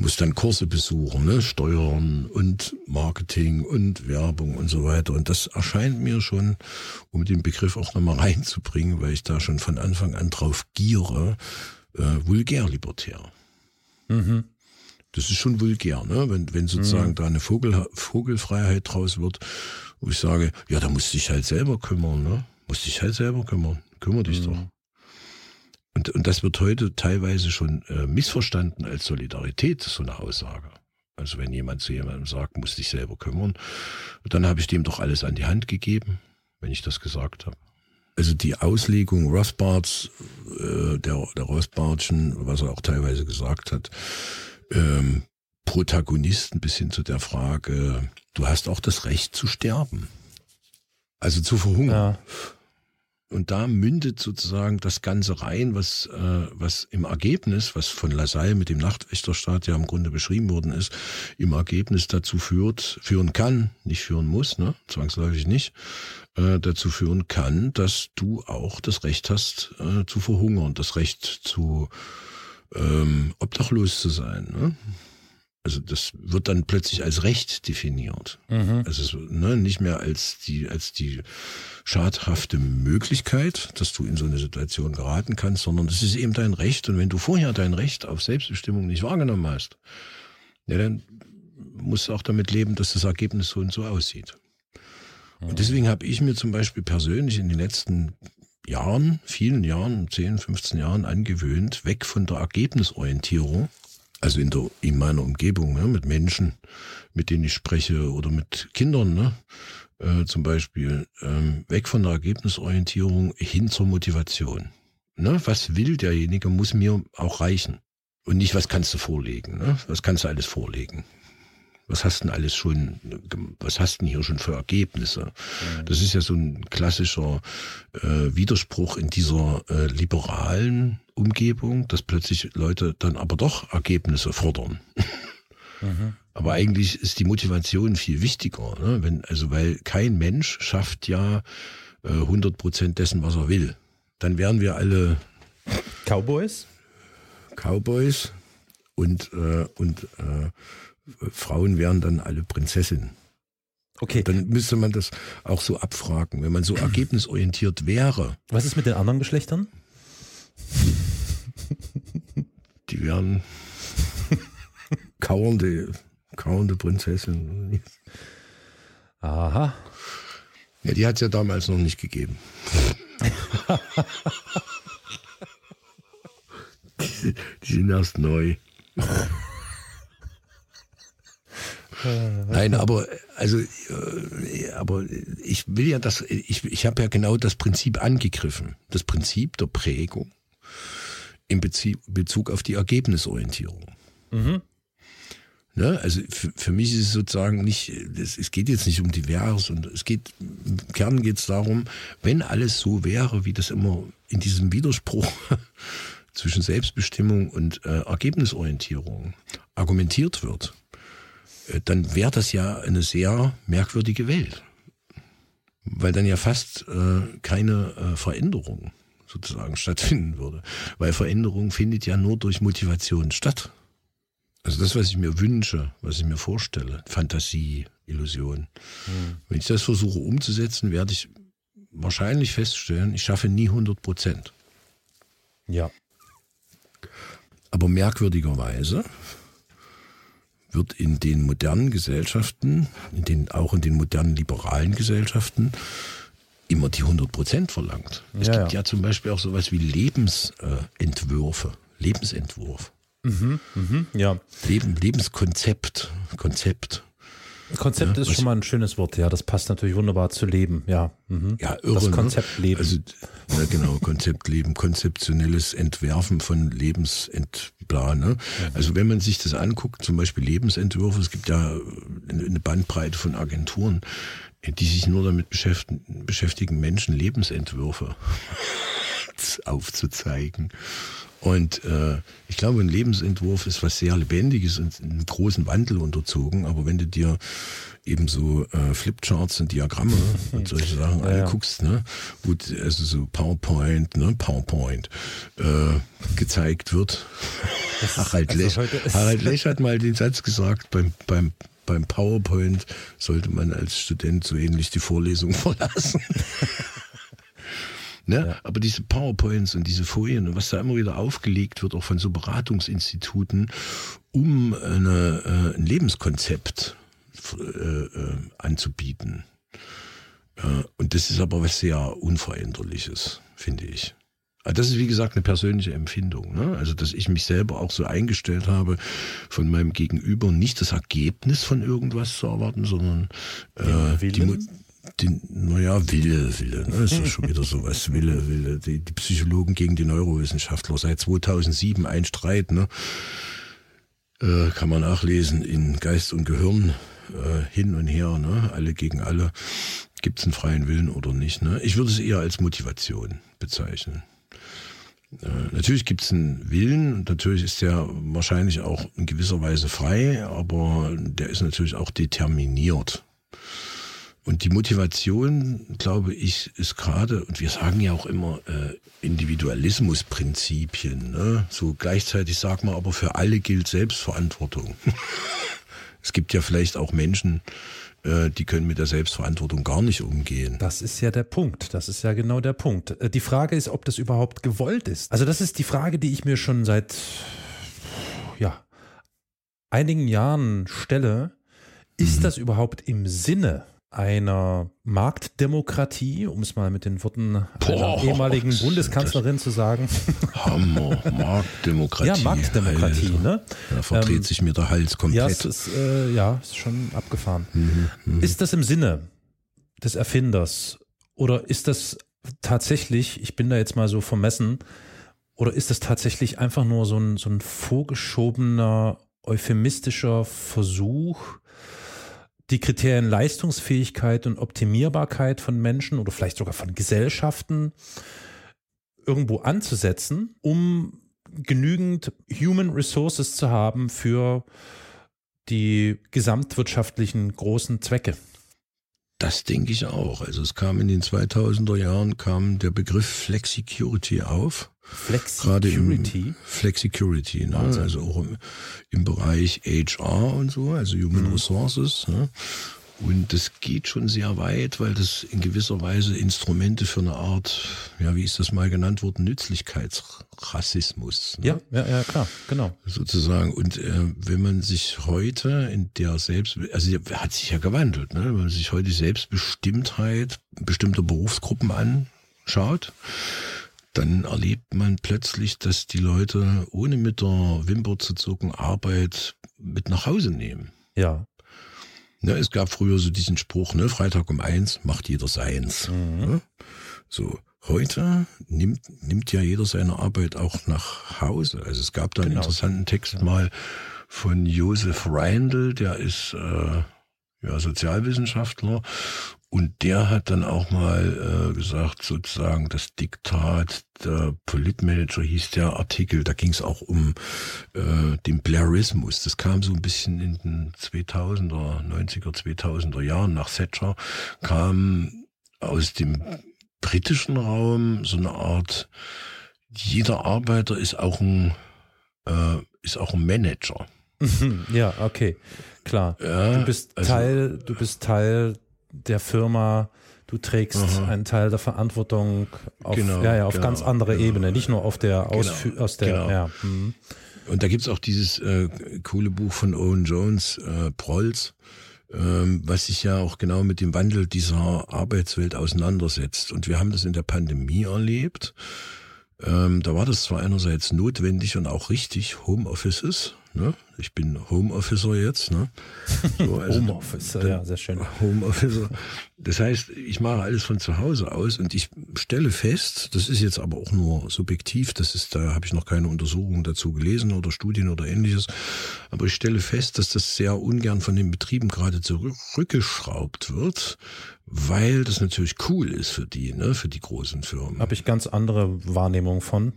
muss dann Kurse besuchen, ne? Steuern und Marketing und Werbung und so weiter. Und das erscheint mir schon, um den Begriff auch nochmal reinzubringen, weil ich da schon von Anfang an drauf giere, äh, vulgär libertär. Mhm. Das ist schon vulgär, ne? wenn, wenn sozusagen mhm. da eine Vogel, Vogelfreiheit draus wird, wo ich sage, ja, da musst du dich halt selber kümmern, ne? musst dich halt selber kümmern. Kümmere dich mhm. doch. Und, und das wird heute teilweise schon äh, missverstanden als Solidarität, so eine Aussage. Also wenn jemand zu jemandem sagt, muss dich selber kümmern, dann habe ich dem doch alles an die Hand gegeben, wenn ich das gesagt habe. Also die Auslegung Rothbards, äh, der, der Rothbardschen, was er auch teilweise gesagt hat, ähm, Protagonisten bis hin zu der Frage, du hast auch das Recht zu sterben. Also zu verhungern. Ja. Und da mündet sozusagen das Ganze rein, was, äh, was im Ergebnis, was von Lassalle mit dem Nachtwächterstaat ja im Grunde beschrieben worden ist, im Ergebnis dazu führt, führen kann, nicht führen muss, ne, zwangsläufig nicht, äh, dazu führen kann, dass du auch das Recht hast, äh, zu verhungern, das Recht zu ähm, obdachlos zu sein. Ne? Also das wird dann plötzlich als Recht definiert. Mhm. Also ne, nicht mehr als die, als die schadhafte Möglichkeit, dass du in so eine Situation geraten kannst, sondern das ist eben dein Recht. Und wenn du vorher dein Recht auf Selbstbestimmung nicht wahrgenommen hast, ja, dann musst du auch damit leben, dass das Ergebnis so und so aussieht. Mhm. Und deswegen habe ich mir zum Beispiel persönlich in den letzten Jahren, vielen Jahren, 10, 15 Jahren angewöhnt, weg von der Ergebnisorientierung also in, der, in meiner Umgebung, ne, mit Menschen, mit denen ich spreche oder mit Kindern, ne, äh, zum Beispiel, ähm, weg von der Ergebnisorientierung hin zur Motivation. Ne, was will derjenige, muss mir auch reichen. Und nicht, was kannst du vorlegen, ne? was kannst du alles vorlegen was hast denn alles schon, was hast denn hier schon für Ergebnisse? Das ist ja so ein klassischer äh, Widerspruch in dieser äh, liberalen Umgebung, dass plötzlich Leute dann aber doch Ergebnisse fordern. Mhm. Aber eigentlich ist die Motivation viel wichtiger, ne? Wenn, also weil kein Mensch schafft ja äh, 100 Prozent dessen, was er will. Dann wären wir alle Cowboys. Cowboys und äh, und äh, Frauen wären dann alle Prinzessinnen. Okay. Dann müsste man das auch so abfragen, wenn man so <clears throat> ergebnisorientiert wäre. Was ist mit den anderen Geschlechtern? Die wären kauernde, kauernde Prinzessinnen. Aha. Ja, die hat es ja damals noch nicht gegeben. die, die sind erst neu. Nein, aber also, äh, aber ich will ja das, ich, ich habe ja genau das Prinzip angegriffen, das Prinzip der Prägung in Bezug auf die Ergebnisorientierung. Mhm. Ne? Also für, für, mich ist es sozusagen nicht, es, es geht jetzt nicht um divers und es geht, im Kern geht es darum, wenn alles so wäre, wie das immer in diesem Widerspruch <laughs> zwischen Selbstbestimmung und äh, Ergebnisorientierung argumentiert wird, äh, dann wäre das ja eine sehr merkwürdige Welt. Weil dann ja fast äh, keine äh, Veränderung sozusagen stattfinden würde. Weil Veränderung findet ja nur durch Motivation statt. Also das, was ich mir wünsche, was ich mir vorstelle, Fantasie, Illusion. Hm. Wenn ich das versuche umzusetzen, werde ich wahrscheinlich feststellen, ich schaffe nie 100 Prozent. Ja. Aber merkwürdigerweise wird in den modernen Gesellschaften, in den, auch in den modernen liberalen Gesellschaften, immer die 100 Prozent verlangt. Es ja, gibt ja. ja. zum Beispiel auch sowas wie Lebensentwürfe, Lebensentwurf. Mhm, mhm, ja. Leben, Lebenskonzept, Konzept. Konzept ja, ist schon mal ein schönes Wort, ja. Das passt natürlich wunderbar zu Leben, ja. Mhm. Ja, irre. Das ne? Konzept ne? Leben. Also, ja, genau, Konzept Leben, konzeptionelles Entwerfen von Lebensplan. Ne? Also, wenn man sich das anguckt, zum Beispiel Lebensentwürfe, es gibt ja eine Bandbreite von Agenturen, die sich nur damit beschäftigen, beschäftigen Menschen Lebensentwürfe <laughs> aufzuzeigen. Und äh, ich glaube, ein Lebensentwurf ist was sehr Lebendiges und einen großen Wandel unterzogen. Aber wenn du dir eben so äh, Flipcharts und Diagramme <laughs> und solche Sachen ja, anguckst, ne, wo also so PowerPoint, ne, PowerPoint äh, gezeigt wird. <laughs> Harald, Lech, Harald Lech hat mal den Satz gesagt beim, beim beim PowerPoint sollte man als Student so ähnlich die Vorlesung <laughs> verlassen. Ne? Ja. Aber diese PowerPoints und diese Folien und was da immer wieder aufgelegt wird, auch von so Beratungsinstituten, um eine, äh, ein Lebenskonzept äh, äh, anzubieten. Äh, und das ist aber was sehr Unveränderliches, finde ich. Ah, das ist wie gesagt eine persönliche Empfindung. Ne? Also, dass ich mich selber auch so eingestellt habe, von meinem Gegenüber nicht das Ergebnis von irgendwas zu erwarten, sondern äh, die, die, naja, Wille, Wille, ne? Das ist schon wieder sowas, Wille, Wille. Die, die Psychologen gegen die Neurowissenschaftler. Seit 2007 ein Streit, ne? Äh, kann man nachlesen in Geist und Gehirn äh, hin und her, ne? Alle gegen alle. Gibt es einen freien Willen oder nicht? Ne? Ich würde es eher als Motivation bezeichnen. Äh, natürlich gibt es einen Willen und natürlich ist der wahrscheinlich auch in gewisser Weise frei, aber der ist natürlich auch determiniert. Und die Motivation, glaube ich, ist gerade, und wir sagen ja auch immer äh, Individualismusprinzipien, ne? so gleichzeitig sagt man aber für alle gilt Selbstverantwortung. <laughs> es gibt ja vielleicht auch Menschen, äh, die können mit der Selbstverantwortung gar nicht umgehen. Das ist ja der Punkt. Das ist ja genau der Punkt. Äh, die Frage ist, ob das überhaupt gewollt ist. Also das ist die Frage, die ich mir schon seit ja, einigen Jahren stelle. Ist mhm. das überhaupt im Sinne einer Marktdemokratie, um es mal mit den Worten Boah, einer ehemaligen Bundeskanzlerin zu sagen. Hammer, <laughs> Marktdemokratie. Ja, Marktdemokratie, Alter. ne? Da verdreht ähm, sich mir der Hals komplett. Ja, es ist, äh, ja, ist schon abgefahren. Mhm, mh. Ist das im Sinne des Erfinders oder ist das tatsächlich, ich bin da jetzt mal so vermessen, oder ist das tatsächlich einfach nur so ein, so ein vorgeschobener, euphemistischer Versuch, die Kriterien Leistungsfähigkeit und Optimierbarkeit von Menschen oder vielleicht sogar von Gesellschaften irgendwo anzusetzen, um genügend Human Resources zu haben für die gesamtwirtschaftlichen großen Zwecke. Das denke ich auch. Also es kam in den 2000er Jahren kam der Begriff Flexicurity auf. Flexicurity? Flexicurity, ne? also auch im, im, Bereich HR und so, also Human mhm. Resources. Ne? Und das geht schon sehr weit, weil das in gewisser Weise Instrumente für eine Art, ja, wie ist das mal genannt worden, Nützlichkeitsrassismus. Ne? Ja, ja, ja, klar, genau. Sozusagen. Und äh, wenn man sich heute in der Selbst, also hat sich ja gewandelt, ne? wenn man sich heute die Selbstbestimmtheit bestimmter Berufsgruppen anschaut, dann erlebt man plötzlich, dass die Leute ohne mit der Wimper zu zucken Arbeit mit nach Hause nehmen. Ja. Ne, es gab früher so diesen Spruch, ne, Freitag um eins macht jeder seins. Mhm. Ne? So, heute nimmt, nimmt ja jeder seine Arbeit auch nach Hause. Also es gab da einen genau. interessanten Text ja. mal von Josef Reindl, der ist äh, ja, Sozialwissenschaftler und der hat dann auch mal äh, gesagt, sozusagen das Diktat, der Politmanager hieß der Artikel, da ging es auch um äh, den Blairismus. Das kam so ein bisschen in den 2000er, 90er, 2000er Jahren nach Thatcher, kam aus dem britischen Raum so eine Art, jeder Arbeiter ist auch ein, äh, ist auch ein Manager. <laughs> Ja, okay, klar. Ja, du bist also, Teil, du bist Teil der Firma, du trägst Aha. einen Teil der Verantwortung auf, genau, ja, ja, auf genau, ganz andere genau. Ebene, nicht nur auf der genau, Ausfü aus der, genau. ja. Mhm. Und da gibt's auch dieses äh, coole Buch von Owen Jones, äh, Prolls, ähm, was sich ja auch genau mit dem Wandel dieser Arbeitswelt auseinandersetzt. Und wir haben das in der Pandemie erlebt. Ähm, da war das zwar einerseits notwendig und auch richtig, Homeoffices, Ne? Ich bin Homeofficer jetzt. Ne? So, <laughs> also Homeofficer, ja, sehr schön. Homeofficer. Das heißt, ich mache alles von zu Hause aus und ich stelle fest, das ist jetzt aber auch nur subjektiv, das ist, da habe ich noch keine Untersuchungen dazu gelesen oder Studien oder ähnliches, aber ich stelle fest, dass das sehr ungern von den Betrieben gerade zurückgeschraubt wird, weil das natürlich cool ist für die, ne, für die großen Firmen. Habe ich ganz andere Wahrnehmung von.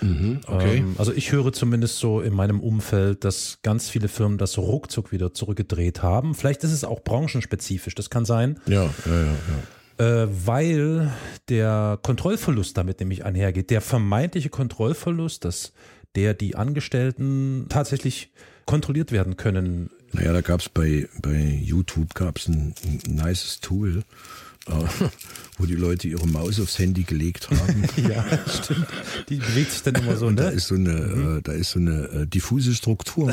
Mhm, okay. Ähm, also ich höre zumindest so in meinem Umfeld, dass ganz viele Firmen das ruckzuck wieder zurückgedreht haben. Vielleicht ist es auch branchenspezifisch, das kann sein. Ja, ja, ja. ja. Äh, weil der Kontrollverlust damit nämlich einhergeht. Der vermeintliche Kontrollverlust, dass der die Angestellten tatsächlich kontrolliert werden können. Naja, da gab es bei, bei YouTube gab's ein, ein nices Tool, <laughs> wo die Leute ihre Maus aufs Handy gelegt haben. <laughs> ja, stimmt. Die bewegt sich dann immer so, ne? Da ist so eine, mhm. äh, da ist so eine äh, diffuse Struktur.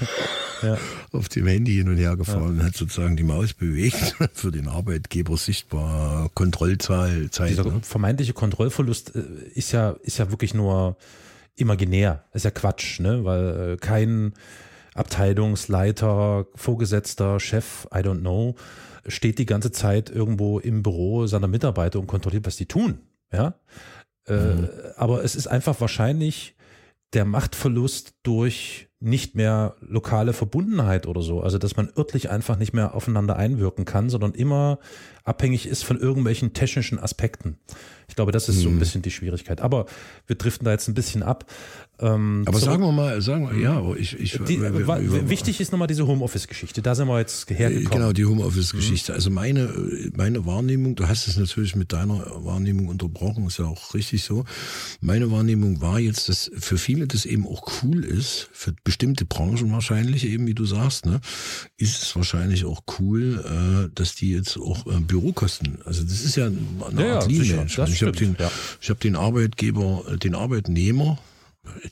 <laughs> ja. auf dem Handy hin und her gefahren ja. hat sozusagen die Maus bewegt, für den Arbeitgeber sichtbar Kontrollzahl. Zeit, Dieser ne? vermeintliche Kontrollverlust äh, ist ja, ist ja wirklich nur imaginär. Ist ja Quatsch, ne? Weil äh, kein Abteilungsleiter, Vorgesetzter, Chef, I don't know, steht die ganze Zeit irgendwo im Büro seiner Mitarbeiter und kontrolliert, was die tun. Ja. Äh, mhm. aber es ist einfach wahrscheinlich der Machtverlust durch nicht mehr lokale Verbundenheit oder so. Also, dass man örtlich einfach nicht mehr aufeinander einwirken kann, sondern immer abhängig ist von irgendwelchen technischen Aspekten. Ich glaube, das ist so ein mhm. bisschen die Schwierigkeit. Aber wir driften da jetzt ein bisschen ab. Ähm, aber sagen wir mal, sagen wir, ja, ich, ich die, wir, wir, wichtig ist nochmal diese Homeoffice-Geschichte. Da sind wir jetzt hergekommen. Genau, die Homeoffice-Geschichte. Mhm. Also meine, meine Wahrnehmung, du hast es natürlich mit deiner Wahrnehmung unterbrochen, ist ja auch richtig so. Meine Wahrnehmung war jetzt, dass für viele das eben auch cool ist, für bestimmte Branchen wahrscheinlich eben, wie du sagst, ne, ist es wahrscheinlich auch cool, äh, dass die jetzt auch äh, Bürokosten, also das ist ja eine ja, Art ja, Lean Ich habe den, ja. ich hab den Arbeitgeber, den Arbeitnehmer,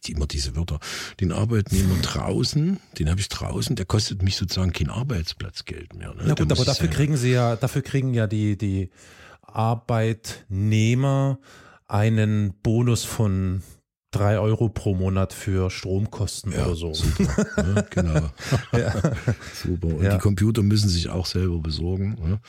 immer diese Wörter, den Arbeitnehmer draußen, den habe ich draußen, der kostet mich sozusagen kein Arbeitsplatzgeld mehr. Ne? Na gut, aber dafür kriegen sie ja, dafür kriegen ja die, die Arbeitnehmer einen Bonus von drei Euro pro Monat für Stromkosten ja, oder so. Super, <laughs> ne? genau. ja. Super. Und ja. die Computer müssen sich auch selber besorgen. Ne?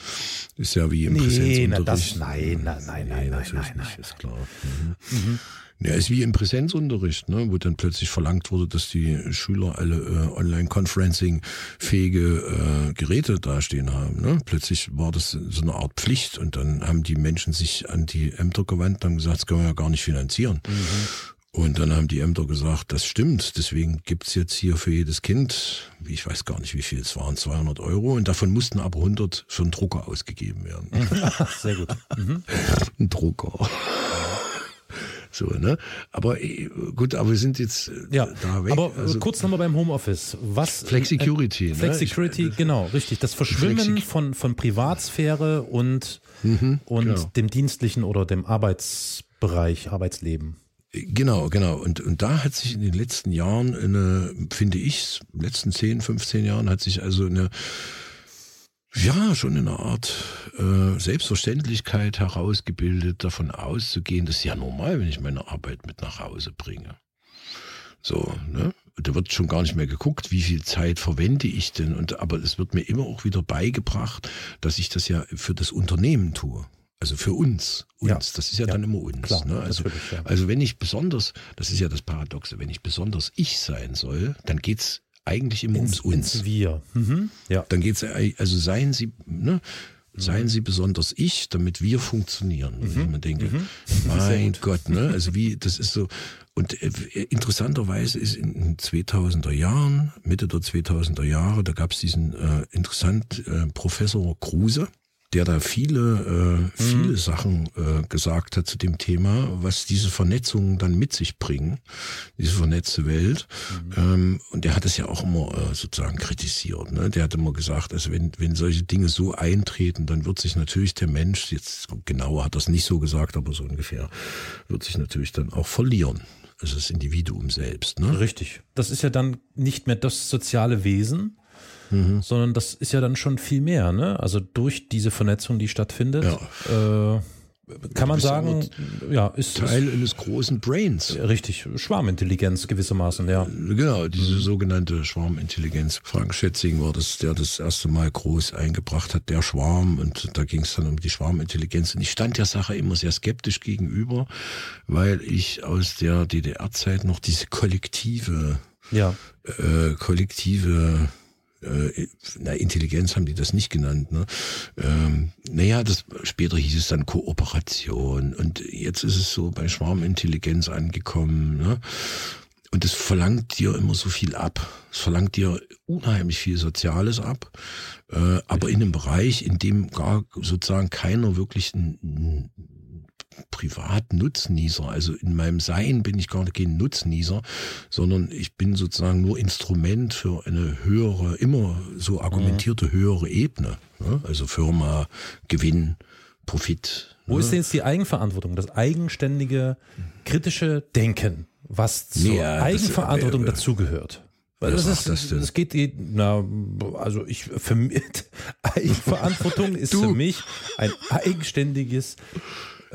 Ist ja wie im nee, Präsenzunterricht. Na, das, nein, nein, nein, nein, nein, nein, nein, ist klar. Mhm. Mhm. Ja, ist wie im Präsenzunterricht, ne, wo dann plötzlich verlangt wurde, dass die Schüler alle äh, Online-Conferencing-fähige äh, Geräte dastehen haben. Ne? Plötzlich war das so eine Art Pflicht und dann haben die Menschen sich an die Ämter gewandt und haben gesagt, das können wir ja gar nicht finanzieren. Mhm. Und dann haben die Ämter gesagt, das stimmt, deswegen gibt's jetzt hier für jedes Kind, ich weiß gar nicht wie viel es waren, 200 Euro und davon mussten aber 100 für einen Drucker ausgegeben werden. <laughs> Sehr gut. Mhm. Ein Drucker. So, ne? Aber äh, gut, aber wir sind jetzt äh, ja, da weg. Aber also, kurz nochmal beim Homeoffice. Was? Flexicurity. Äh, Flexicurity, ne? genau, richtig. Das Verschwimmen von, von Privatsphäre und, mhm, und genau. dem dienstlichen oder dem Arbeitsbereich, Arbeitsleben. Genau, genau. Und, und da hat sich in den letzten Jahren eine, finde ich, letzten 10, 15 Jahren hat sich also eine ja, schon in einer Art äh, Selbstverständlichkeit herausgebildet, davon auszugehen, das ist ja normal, wenn ich meine Arbeit mit nach Hause bringe. So, ne? Da wird schon gar nicht mehr geguckt, wie viel Zeit verwende ich denn. Und aber es wird mir immer auch wieder beigebracht, dass ich das ja für das Unternehmen tue. Also für uns, uns, ja. das ist ja, ja. dann immer uns. Klar, ne? also, ja. also wenn ich besonders, das ist ja das Paradoxe, wenn ich besonders ich sein soll, dann geht's eigentlich immer ins, ums uns. Wir. Mhm. Ja. Dann geht's also seien Sie, ne, seien Sie besonders ich, damit wir funktionieren. Mhm. Ich mir denke, mhm. mein Gott, ne, also wie, das ist so. Und äh, interessanterweise ist in den 2000er Jahren, Mitte der 2000er Jahre, da gab es diesen äh, interessant äh, Professor Kruse, der da viele, äh, viele mhm. Sachen äh, gesagt hat zu dem Thema, was diese Vernetzungen dann mit sich bringen, diese vernetzte Welt. Mhm. Ähm, und der hat es ja auch immer äh, sozusagen kritisiert. Ne? Der hat immer gesagt, also wenn, wenn solche Dinge so eintreten, dann wird sich natürlich der Mensch, jetzt genauer hat das nicht so gesagt, aber so ungefähr, wird sich natürlich dann auch verlieren. Also das Individuum selbst. Ne? Richtig. Das ist ja dann nicht mehr das soziale Wesen, mhm. sondern das ist ja dann schon viel mehr. Ne? Also durch diese Vernetzung, die stattfindet, ja. äh, kann man sagen, ja, ist Teil ist, eines großen Brains. Richtig, Schwarmintelligenz gewissermaßen, ja. Genau, diese mhm. sogenannte Schwarmintelligenz. Frank Schätzing war das, der das erste Mal groß eingebracht hat, der Schwarm. Und da ging es dann um die Schwarmintelligenz. Und ich stand der Sache immer sehr skeptisch gegenüber, weil ich aus der DDR-Zeit noch diese kollektive, ja. äh, kollektive äh, na, Intelligenz haben die das nicht genannt. Ne? Ähm, naja, das, später hieß es dann Kooperation und jetzt ist es so bei Schwarmintelligenz angekommen. Ne? Und es verlangt dir immer so viel ab. Es verlangt dir unheimlich viel Soziales ab, äh, aber in einem Bereich, in dem gar sozusagen keiner wirklich ein, Privatnutznießer. Also in meinem Sein bin ich gar nicht kein Nutznießer, sondern ich bin sozusagen nur Instrument für eine höhere, immer so argumentierte höhere Ebene. Ne? Also Firma, Gewinn, Profit. Wo ne? ist denn jetzt die Eigenverantwortung, das eigenständige, kritische Denken, was zur ja, Eigenverantwortung das, äh, dazugehört? Weil das, ist, das, das geht, na, also ich, für mich, <laughs> Eigenverantwortung ist für mich ein eigenständiges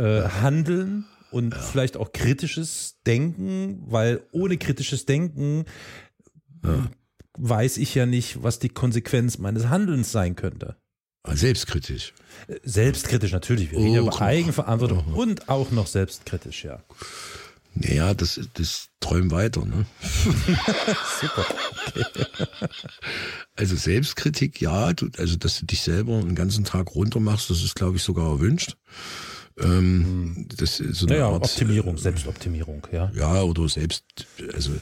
äh, Handeln und ja. vielleicht auch kritisches Denken, weil ohne kritisches Denken ja. weiß ich ja nicht, was die Konsequenz meines Handelns sein könnte. Ah, selbstkritisch. Äh, selbstkritisch natürlich. Wir reden oh, über Eigenverantwortung oh. und auch noch selbstkritisch, ja. Naja, das, das träumen weiter, ne? <laughs> Super. <laughs> Also Selbstkritik, ja, du, also dass du dich selber einen ganzen Tag runter machst, das ist, glaube ich, sogar erwünscht. Ähm, hm. das ist so eine naja, Art, Optimierung, Selbstoptimierung, ja. Ja, oder selbst, also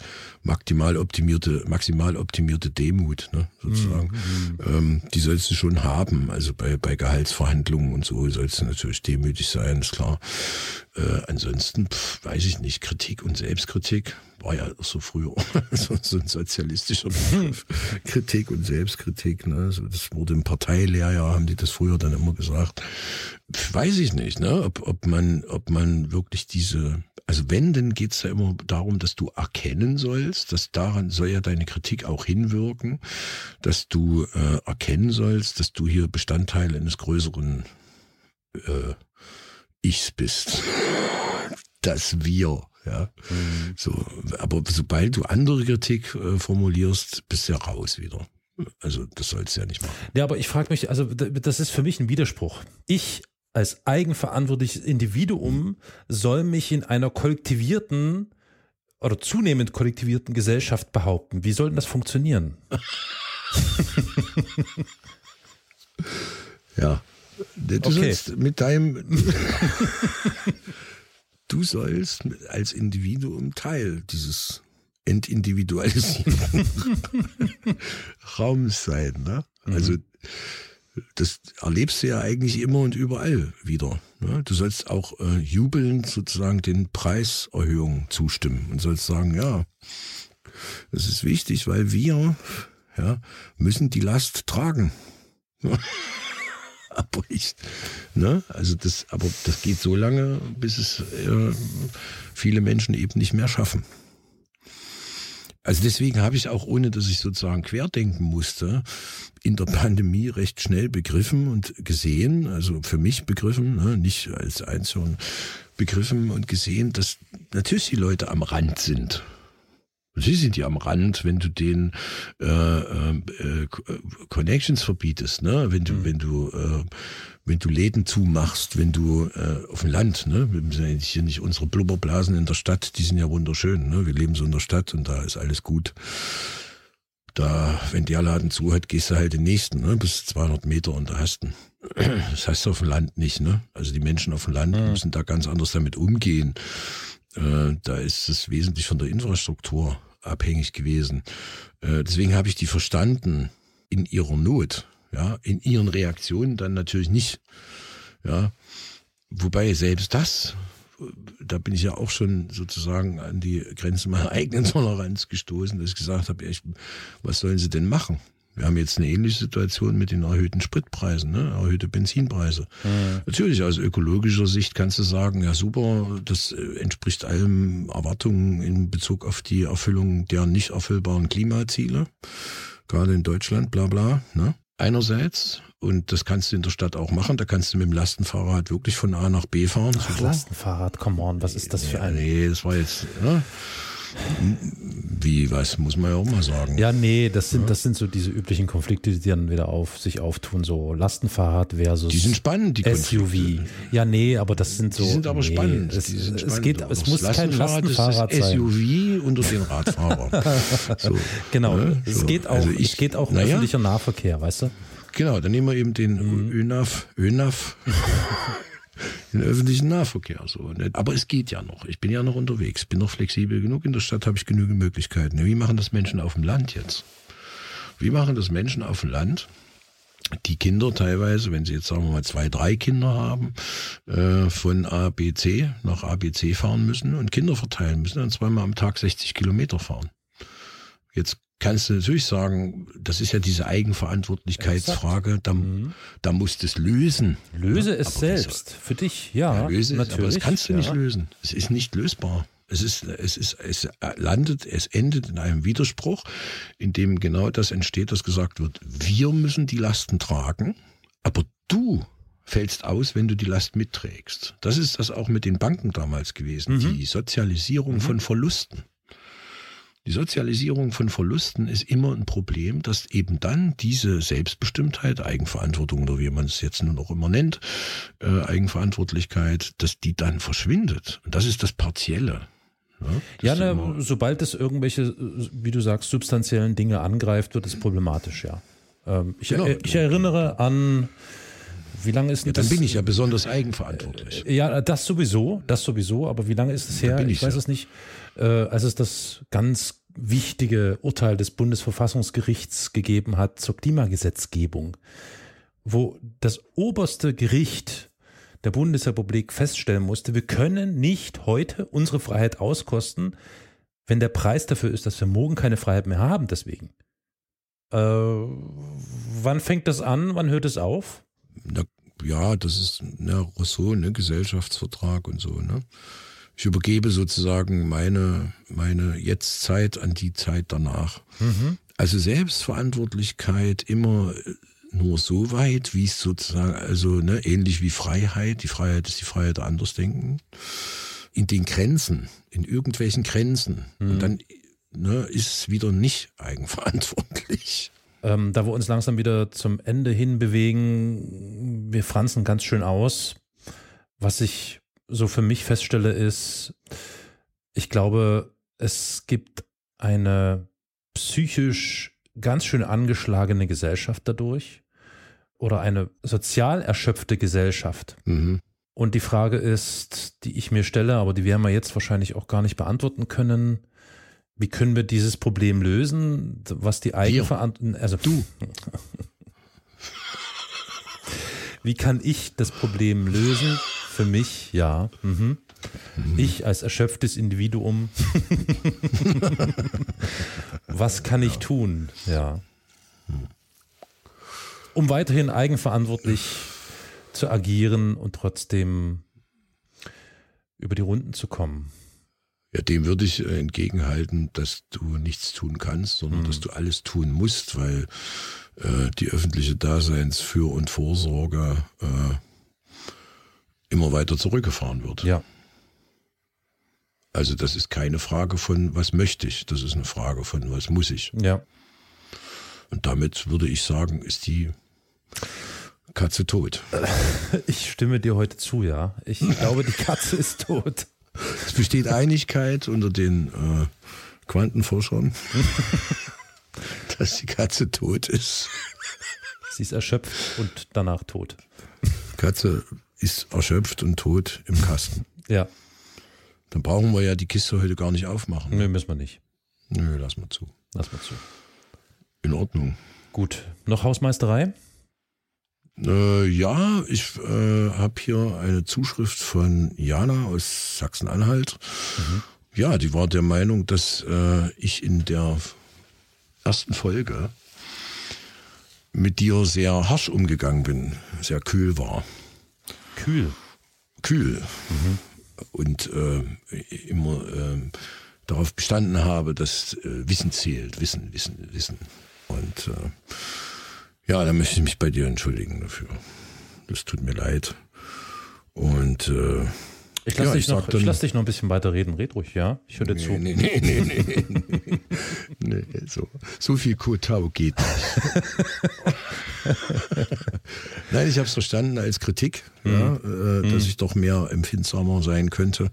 maximal optimierte, maximal optimierte Demut, ne, sozusagen. Mhm. Ähm, die sollst du schon haben. Also bei, bei Gehaltsverhandlungen und so sollst du natürlich demütig sein, ist klar. Äh, ansonsten, pf, weiß ich nicht, Kritik und Selbstkritik war ja so früher <laughs> so, so ein sozialistischer Begriff. <laughs> Kritik und Selbstkritik, ne? So, das wurde im Parteilehrjahr, haben die das früher dann immer gesagt. Weiß ich nicht, ne? Ob, ob man, ob man wirklich diese, also wenn, dann geht's ja immer darum, dass du erkennen sollst, dass daran soll ja deine Kritik auch hinwirken, dass du äh, erkennen sollst, dass du hier Bestandteil eines größeren äh, Ichs bist. <laughs> Das Wir. Ja, mhm. so, aber sobald du andere Kritik äh, formulierst, bist du ja raus wieder. Also das sollst du ja nicht machen. Ja, aber ich frage mich, also das ist für mich ein Widerspruch. Ich als eigenverantwortliches Individuum soll mich in einer kollektivierten oder zunehmend kollektivierten Gesellschaft behaupten. Wie soll denn das funktionieren? <laughs> ja, du okay. sollst mit deinem <laughs> du sollst als Individuum Teil dieses entindividualisierten <laughs> Raums sein. Ne? Also das erlebst du ja eigentlich immer und überall wieder. Ne? Du sollst auch äh, jubelnd sozusagen den Preiserhöhungen zustimmen und sollst sagen, ja, das ist wichtig, weil wir ja, müssen die Last tragen. <laughs> abbricht. Ne? Also das, aber das geht so lange, bis es äh, viele Menschen eben nicht mehr schaffen. Also deswegen habe ich auch, ohne dass ich sozusagen querdenken musste, in der Pandemie recht schnell begriffen und gesehen, also für mich begriffen, ne, nicht als Einzelne, begriffen und gesehen, dass natürlich die Leute am Rand sind. Sie sind ja am Rand, wenn du den äh, äh, äh, Connections verbietest, ne? Wenn du, mhm. wenn du, äh, wenn du Läden zumachst, wenn du äh, auf dem Land, ne? Wir sind ja hier nicht unsere Blubberblasen in der Stadt, die sind ja wunderschön, ne? Wir leben so in der Stadt und da ist alles gut. Da, wenn der Laden zu hat, gehst du halt den nächsten, ne? Bis 200 Meter und da hast du. <clears throat> Das heißt auf dem Land nicht, ne? Also die Menschen auf dem Land mhm. müssen da ganz anders damit umgehen. Äh, da ist es wesentlich von der Infrastruktur abhängig gewesen. Äh, deswegen habe ich die verstanden in ihrer Not, ja, in ihren Reaktionen dann natürlich nicht, ja. Wobei selbst das, da bin ich ja auch schon sozusagen an die Grenzen meiner eigenen Toleranz gestoßen, dass ich gesagt habe, ich, was sollen sie denn machen? Wir haben jetzt eine ähnliche Situation mit den erhöhten Spritpreisen, ne? erhöhte Benzinpreise. Mhm. Natürlich, aus ökologischer Sicht kannst du sagen, ja super, das äh, entspricht allen Erwartungen in Bezug auf die Erfüllung der nicht erfüllbaren Klimaziele, gerade in Deutschland, bla bla. Ne? Einerseits, und das kannst du in der Stadt auch machen, da kannst du mit dem Lastenfahrrad wirklich von A nach B fahren. Ach, Lastenfahrrad, come on, was ist das für ein... Nee, das war jetzt... Ne? Wie, was muss man ja auch mal sagen. Ja, nee, das sind, ja. das sind so diese üblichen Konflikte, die dann wieder auf sich auftun, so Lastenfahrrad versus die sind spannend, die SUV. Konflikte. Ja, nee, aber das sind so. Die sind aber nee, spannend. Es, sind es geht, es muss kein Lastenfahrrad ist das SUV unter den Radfahrern. <laughs> so, genau. Ne? So. Es geht auch, also ich, es geht auch naja, öffentlicher Nahverkehr, weißt du? Genau, dann nehmen wir eben den mhm. ÖNAV, ÖNAV <laughs> den öffentlichen Nahverkehr. So. Aber es geht ja noch. Ich bin ja noch unterwegs, bin noch flexibel genug. In der Stadt habe ich genügend Möglichkeiten. Wie machen das Menschen auf dem Land jetzt? Wie machen das Menschen auf dem Land? die Kinder teilweise, wenn sie jetzt sagen wir mal zwei, drei Kinder haben, äh, von A, B, C nach A, B, C fahren müssen und Kinder verteilen müssen, dann zweimal am Tag 60 Kilometer fahren. Jetzt kannst du natürlich sagen, das ist ja diese Eigenverantwortlichkeitsfrage, da, mhm. da musst du es lösen. Löse es aber selbst, für dich, ja. ja löse natürlich. Es, aber das kannst du ja. nicht lösen. Es ist nicht lösbar. Es ist, es ist, es landet, es endet in einem Widerspruch, in dem genau das entsteht, dass gesagt wird, wir müssen die Lasten tragen, aber du fällst aus, wenn du die Last mitträgst. Das ist das auch mit den Banken damals gewesen, mhm. die Sozialisierung mhm. von Verlusten. Die Sozialisierung von Verlusten ist immer ein Problem, dass eben dann diese Selbstbestimmtheit, Eigenverantwortung oder wie man es jetzt nun auch immer nennt, äh, Eigenverantwortlichkeit, dass die dann verschwindet. Und das ist das Partielle. Ja, ja ne, sobald es irgendwelche, wie du sagst, substanziellen Dinge angreift, wird es problematisch, ja. Ähm, ich, genau. ich erinnere an wie lange ist ja, dann das? bin ich ja besonders eigenverantwortlich. Äh, ja, das sowieso, das sowieso, aber wie lange ist es her? Ich weiß ja. es nicht. Äh, als es das ganz wichtige Urteil des Bundesverfassungsgerichts gegeben hat zur Klimagesetzgebung, wo das oberste Gericht der Bundesrepublik feststellen musste, wir können nicht heute unsere Freiheit auskosten, wenn der Preis dafür ist, dass wir morgen keine Freiheit mehr haben, deswegen. Äh, wann fängt das an? Wann hört es auf? Na, ja, das ist ne, Rousseau, ne, Gesellschaftsvertrag und so. Ne? Ich übergebe sozusagen meine, meine Jetztzeit an die Zeit danach. Mhm. Also Selbstverantwortlichkeit immer nur so weit, wie es sozusagen, also ne, ähnlich wie Freiheit. Die Freiheit ist die Freiheit der Andersdenken. In den Grenzen, in irgendwelchen Grenzen. Mhm. Und dann ne, ist es wieder nicht eigenverantwortlich. Ähm, da wir uns langsam wieder zum Ende hin bewegen, wir franzen ganz schön aus. Was ich so für mich feststelle, ist, ich glaube, es gibt eine psychisch ganz schön angeschlagene Gesellschaft dadurch oder eine sozial erschöpfte Gesellschaft. Mhm. Und die Frage ist, die ich mir stelle, aber die werden wir jetzt wahrscheinlich auch gar nicht beantworten können, wie können wir dieses Problem lösen, was die Eigenverantwortung, also du. <laughs> Wie kann ich das Problem lösen? Für mich, ja. Mhm. Ich als erschöpftes Individuum. <laughs> was kann ich tun? Ja. Um weiterhin eigenverantwortlich zu agieren und trotzdem über die Runden zu kommen. Ja, dem würde ich äh, entgegenhalten, dass du nichts tun kannst, sondern mhm. dass du alles tun musst, weil äh, die öffentliche Daseinsfür- und Vorsorge äh, immer weiter zurückgefahren wird. Ja. Also das ist keine Frage von, was möchte ich, das ist eine Frage von, was muss ich. Ja. Und damit würde ich sagen, ist die Katze tot. <laughs> Ich stimme dir heute zu, ja. Ich glaube, die Katze ist tot. Es besteht Einigkeit unter den äh, Quantenforschern, <laughs> dass die Katze tot ist. Sie ist erschöpft und danach tot. Katze ist erschöpft und tot im Kasten. Ja. Dann brauchen wir ja die Kiste heute gar nicht aufmachen. Nö, müssen wir nicht. Nö, lass mal zu. Lass mal zu. In Ordnung. Gut. Noch Hausmeisterei? Äh, ja, ich äh, habe hier eine Zuschrift von Jana aus Sachsen-Anhalt. Mhm. Ja, die war der Meinung, dass äh, ich in der ersten Folge mit dir sehr harsch umgegangen bin, sehr kühl war. Kühl? Kühl. Mhm. Und äh, immer äh, darauf bestanden habe, dass äh, Wissen zählt. Wissen, Wissen, Wissen. Und äh, ja, da möchte ich mich bei dir entschuldigen dafür. Das tut mir leid. Und äh, ich lasse ja, dich, noch, lass dich noch ein bisschen weiter reden. Red ruhig, ja? Ich höre dir nee, zu. Nee, nee, nee, nee, nee, <laughs> nee, so, so viel Kotau geht nicht. <laughs> Nein, ich habe es verstanden als Kritik, mhm. ja, äh, dass mhm. ich doch mehr empfindsamer sein könnte.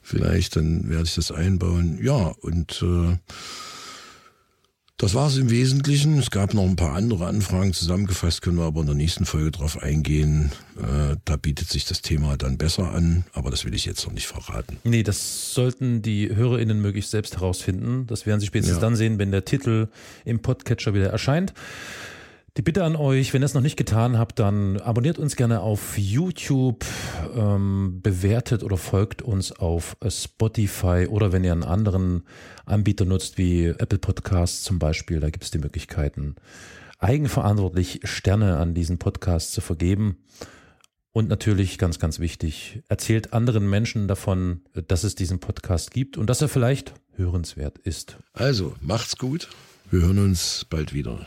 Vielleicht, dann werde ich das einbauen. Ja, und äh, das war es im Wesentlichen. Es gab noch ein paar andere Anfragen. Zusammengefasst können wir aber in der nächsten Folge drauf eingehen. Äh, da bietet sich das Thema dann besser an, aber das will ich jetzt noch nicht verraten. Nee, das sollten die HörerInnen möglichst selbst herausfinden. Das werden sie spätestens ja. dann sehen, wenn der Titel im Podcatcher wieder erscheint. Die Bitte an euch, wenn ihr es noch nicht getan habt, dann abonniert uns gerne auf YouTube, ähm, bewertet oder folgt uns auf Spotify oder wenn ihr einen anderen Anbieter nutzt, wie Apple Podcasts zum Beispiel, da gibt es die Möglichkeiten, eigenverantwortlich Sterne an diesen Podcast zu vergeben. Und natürlich ganz, ganz wichtig, erzählt anderen Menschen davon, dass es diesen Podcast gibt und dass er vielleicht hörenswert ist. Also, macht's gut. Wir hören uns bald wieder.